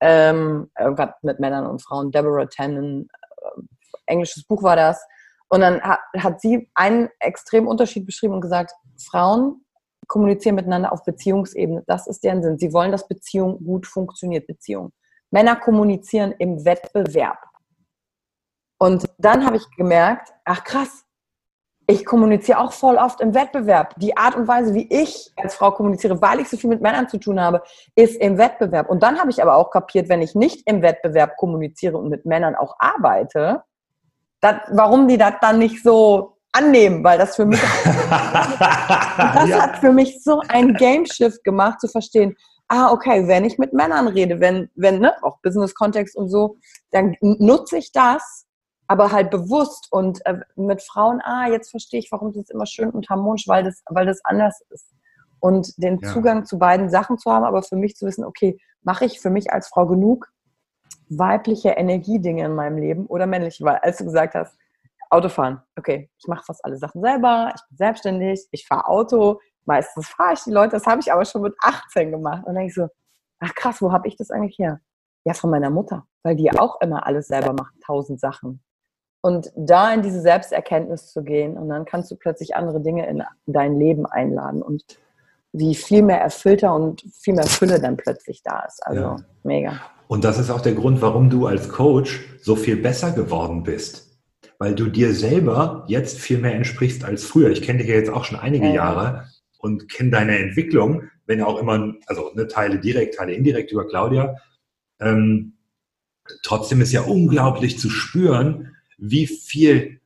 ähm, irgendwas mit Männern und Frauen, Deborah Tannen, äh, englisches Buch war das. Und dann hat, hat sie einen extremen Unterschied beschrieben und gesagt, Frauen kommunizieren miteinander auf Beziehungsebene. Das ist deren Sinn. Sie wollen, dass Beziehung gut funktioniert, Beziehung. Männer kommunizieren im Wettbewerb. Und dann habe ich gemerkt, ach krass, ich kommuniziere auch voll oft im Wettbewerb. Die Art und Weise, wie ich als Frau kommuniziere, weil ich so viel mit Männern zu tun habe, ist im Wettbewerb. Und dann habe ich aber auch kapiert, wenn ich nicht im Wettbewerb kommuniziere und mit Männern auch arbeite, dat, warum die das dann nicht so annehmen, weil das für mich das ja. hat für mich so ein Game Shift gemacht, zu verstehen, ah, okay, wenn ich mit Männern rede, wenn, wenn, ne, auch Business-Kontext und so, dann nutze ich das aber halt bewusst und äh, mit Frauen, ah, jetzt verstehe ich, warum das immer schön und harmonisch, weil das, weil das anders ist. Und den ja. Zugang zu beiden Sachen zu haben, aber für mich zu wissen, okay, mache ich für mich als Frau genug weibliche Energiedinge in meinem Leben oder männliche? Weil als du gesagt hast, Autofahren, okay, ich mache fast alle Sachen selber, ich bin selbstständig, ich fahre Auto, meistens fahre ich die Leute, das habe ich aber schon mit 18 gemacht. Und dann denke ich so, ach krass, wo habe ich das eigentlich her? Ja, von meiner Mutter, weil die auch immer alles selber macht, tausend Sachen. Und da in diese Selbsterkenntnis zu gehen und dann kannst du plötzlich andere Dinge in dein Leben einladen und wie viel mehr erfüllter und viel mehr Fülle dann plötzlich da ist. Also ja. mega. Und das ist auch der Grund, warum du als Coach so viel besser geworden bist. Weil du dir selber jetzt viel mehr entsprichst als früher. Ich kenne dich ja jetzt auch schon einige ja. Jahre und kenne deine Entwicklung. wenn auch immer, also ne, Teile direkt, Teile indirekt über Claudia. Ähm, trotzdem ist ja unglaublich zu spüren, wie viel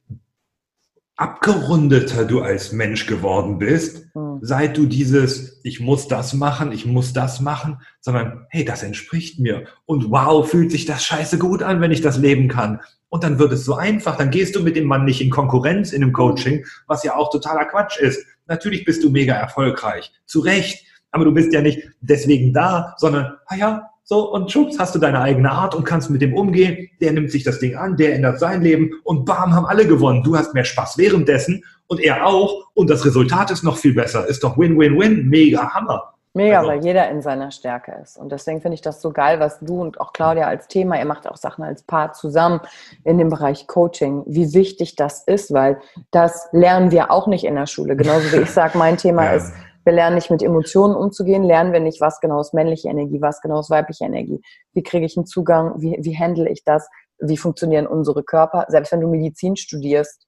abgerundeter du als Mensch geworden bist, mhm. seit du dieses, ich muss das machen, ich muss das machen, sondern hey, das entspricht mir. Und wow, fühlt sich das scheiße gut an, wenn ich das leben kann. Und dann wird es so einfach, dann gehst du mit dem Mann nicht in Konkurrenz in einem Coaching, was ja auch totaler Quatsch ist. Natürlich bist du mega erfolgreich, zu Recht, aber du bist ja nicht deswegen da, sondern, ah ja, so, und schubs, hast du deine eigene Art und kannst mit dem umgehen. Der nimmt sich das Ding an, der ändert sein Leben und bam, haben alle gewonnen. Du hast mehr Spaß währenddessen und er auch und das Resultat ist noch viel besser. Ist doch Win-Win-Win. Mega Hammer. Mega, also. weil jeder in seiner Stärke ist. Und deswegen finde ich das so geil, was du und auch Claudia als Thema, ihr macht auch Sachen als Paar zusammen in dem Bereich Coaching, wie wichtig das ist, weil das lernen wir auch nicht in der Schule. Genauso wie ich sage, mein Thema ja. ist, wir lernen nicht mit Emotionen umzugehen, lernen wir nicht, was genau ist männliche Energie, was genau ist weibliche Energie, wie kriege ich einen Zugang, wie, wie handle ich das, wie funktionieren unsere Körper. Selbst wenn du Medizin studierst,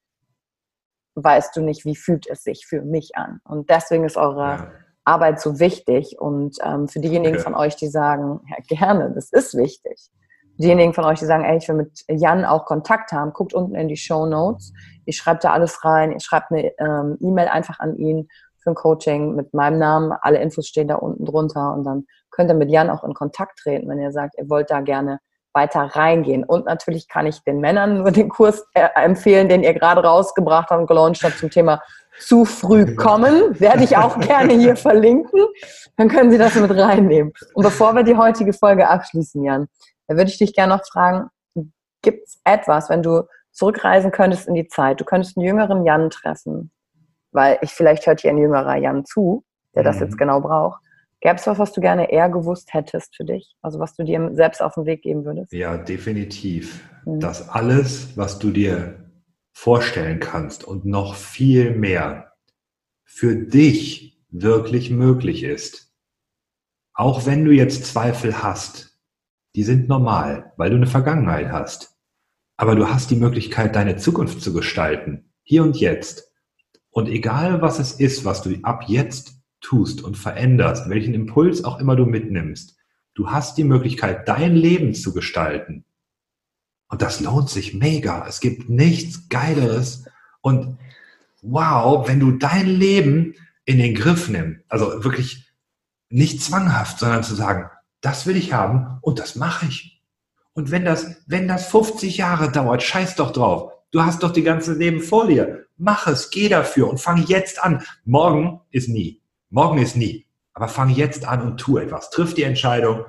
weißt du nicht, wie fühlt es sich für mich an. Und deswegen ist eure ja. Arbeit so wichtig. Und ähm, für diejenigen okay. von euch, die sagen, ja gerne, das ist wichtig. Diejenigen von euch, die sagen, ey, ich will mit Jan auch Kontakt haben, guckt unten in die Show Notes. Ich schreibe da alles rein. Ich schreibe eine ähm, E-Mail einfach an ihn für ein Coaching mit meinem Namen. Alle Infos stehen da unten drunter und dann könnt ihr mit Jan auch in Kontakt treten, wenn ihr sagt, ihr wollt da gerne weiter reingehen. Und natürlich kann ich den Männern nur den Kurs äh, empfehlen, den ihr gerade rausgebracht habt und gelauncht habt zum Thema zu früh kommen. Werde ich auch gerne hier verlinken. Dann können Sie das mit reinnehmen. Und bevor wir die heutige Folge abschließen, Jan, da würde ich dich gerne noch fragen, gibt es etwas, wenn du zurückreisen könntest in die Zeit, du könntest einen jüngeren Jan treffen, weil ich vielleicht hört hier ein jüngerer Jan zu, der das mhm. jetzt genau braucht. Gäbe es was, was du gerne eher gewusst hättest für dich? Also was du dir selbst auf den Weg geben würdest? Ja, definitiv. Mhm. Dass alles, was du dir vorstellen kannst und noch viel mehr für dich wirklich möglich ist. Auch wenn du jetzt Zweifel hast, die sind normal, weil du eine Vergangenheit hast. Aber du hast die Möglichkeit, deine Zukunft zu gestalten, hier und jetzt. Und egal was es ist, was du ab jetzt tust und veränderst, welchen Impuls auch immer du mitnimmst, du hast die Möglichkeit, dein Leben zu gestalten. Und das lohnt sich mega. Es gibt nichts Geileres. Und wow, wenn du dein Leben in den Griff nimmst, also wirklich nicht zwanghaft, sondern zu sagen, das will ich haben und das mache ich. Und wenn das, wenn das 50 Jahre dauert, scheiß doch drauf. Du hast doch die ganze Leben vor dir. Mach es, geh dafür und fang jetzt an. Morgen ist nie. Morgen ist nie. Aber fang jetzt an und tu etwas. Triff die Entscheidung.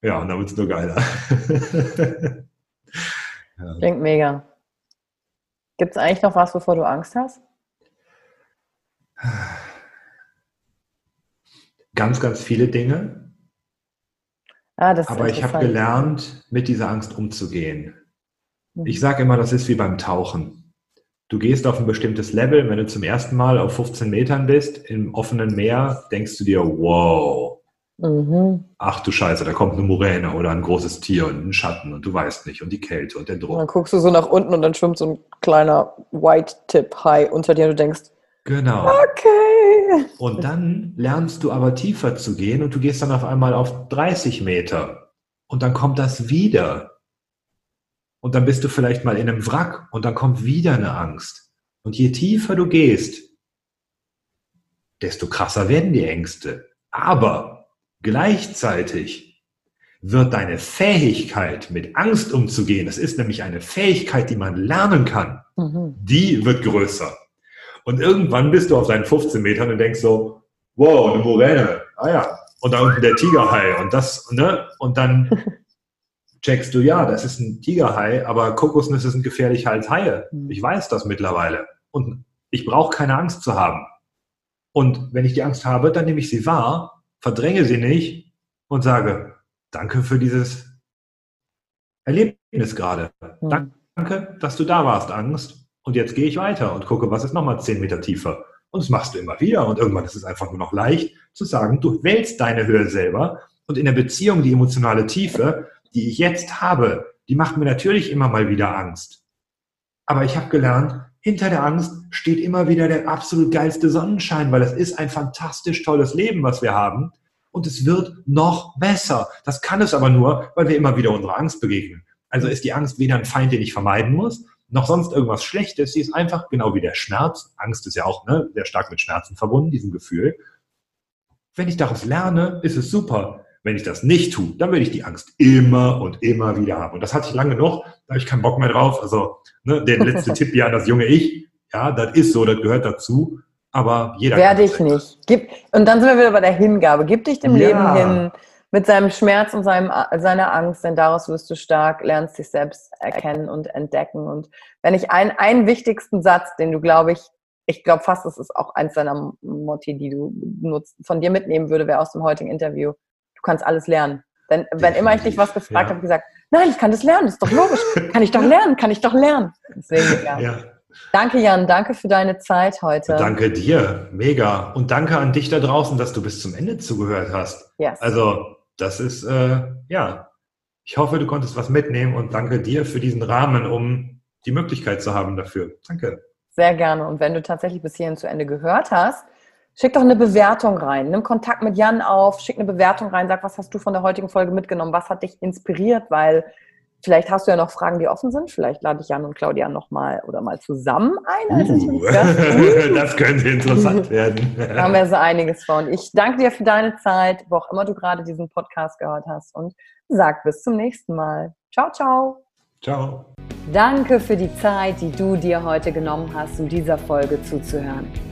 Ja, und dann wird es nur geiler. ja. Klingt mega. Gibt es eigentlich noch was, wovor du Angst hast? Ganz, ganz viele Dinge. Ah, Aber ich habe gelernt, mit dieser Angst umzugehen. Ich sage immer, das ist wie beim Tauchen. Du gehst auf ein bestimmtes Level, wenn du zum ersten Mal auf 15 Metern bist, im offenen Meer, denkst du dir, wow, mhm. ach du Scheiße, da kommt eine Muräne oder ein großes Tier und ein Schatten und du weißt nicht und die Kälte und der Druck. Und dann guckst du so nach unten und dann schwimmt so ein kleiner White-Tip-High unter dir und du denkst, Genau. Okay. Und dann lernst du aber tiefer zu gehen und du gehst dann auf einmal auf 30 Meter. Und dann kommt das wieder und dann bist du vielleicht mal in einem Wrack und dann kommt wieder eine Angst. Und je tiefer du gehst, desto krasser werden die Ängste. Aber gleichzeitig wird deine Fähigkeit, mit Angst umzugehen, das ist nämlich eine Fähigkeit, die man lernen kann, mhm. die wird größer. Und irgendwann bist du auf deinen 15 Metern und denkst so, wow, eine Moräne, ah ja, und da unten der Tigerhai und das, ne? Und dann checkst du, ja, das ist ein Tigerhai, aber Kokosnüsse sind gefährlicher als Haie. Mhm. Ich weiß das mittlerweile. Und ich brauche keine Angst zu haben. Und wenn ich die Angst habe, dann nehme ich sie wahr, verdränge sie nicht und sage, danke für dieses Erlebnis gerade. Mhm. Danke, dass du da warst, Angst. Und jetzt gehe ich weiter und gucke, was ist nochmal zehn Meter tiefer. Und das machst du immer wieder. Und irgendwann ist es einfach nur noch leicht zu sagen, du wählst deine Höhe selber. Und in der Beziehung die emotionale Tiefe die ich jetzt habe, die macht mir natürlich immer mal wieder Angst. Aber ich habe gelernt, hinter der Angst steht immer wieder der absolut geilste Sonnenschein, weil es ist ein fantastisch tolles Leben, was wir haben. Und es wird noch besser. Das kann es aber nur, weil wir immer wieder unserer Angst begegnen. Also ist die Angst weder ein Feind, den ich vermeiden muss, noch sonst irgendwas Schlechtes. Sie ist einfach genau wie der Schmerz. Angst ist ja auch ne, sehr stark mit Schmerzen verbunden, diesem Gefühl. Wenn ich daraus lerne, ist es super. Wenn ich das nicht tue, dann werde ich die Angst immer und immer wieder haben. Und das hatte ich lange genug, da habe ich keinen Bock mehr drauf. Also ne, der letzte Tipp ja an das junge Ich, ja, das ist so, das gehört dazu. Aber jeder Werde ich nicht. Gib, und dann sind wir wieder bei der Hingabe. Gib dich dem ja. Leben hin mit seinem Schmerz und seinem, seiner Angst, denn daraus wirst du stark, lernst dich selbst erkennen und entdecken. Und wenn ich einen, einen wichtigsten Satz, den du, glaube ich, ich glaube fast, das ist auch eins deiner Motti, die du nutzt, von dir mitnehmen würde, wäre aus dem heutigen Interview du kannst alles lernen. Denn wenn immer ich dich was gefragt ja. habe, gesagt, nein, ich kann das lernen, das ist doch logisch. Kann ich doch lernen, kann ich doch lernen. Deswegen, ja. ja. Danke, Jan. Danke für deine Zeit heute. Danke dir. Mega. Und danke an dich da draußen, dass du bis zum Ende zugehört hast. Yes. Also, das ist, äh, ja, ich hoffe, du konntest was mitnehmen und danke dir für diesen Rahmen, um die Möglichkeit zu haben dafür. Danke. Sehr gerne. Und wenn du tatsächlich bis hierhin zu Ende gehört hast, Schick doch eine Bewertung rein. Nimm Kontakt mit Jan auf, schick eine Bewertung rein, sag, was hast du von der heutigen Folge mitgenommen? Was hat dich inspiriert? Weil vielleicht hast du ja noch Fragen, die offen sind. Vielleicht lade ich Jan und Claudia nochmal oder mal zusammen ein. Als uh, das könnte interessant werden. da haben wir so einiges vor. Und ich danke dir für deine Zeit, wo auch immer du gerade diesen Podcast gehört hast. Und sag bis zum nächsten Mal. Ciao, ciao. Ciao. Danke für die Zeit, die du dir heute genommen hast, um dieser Folge zuzuhören.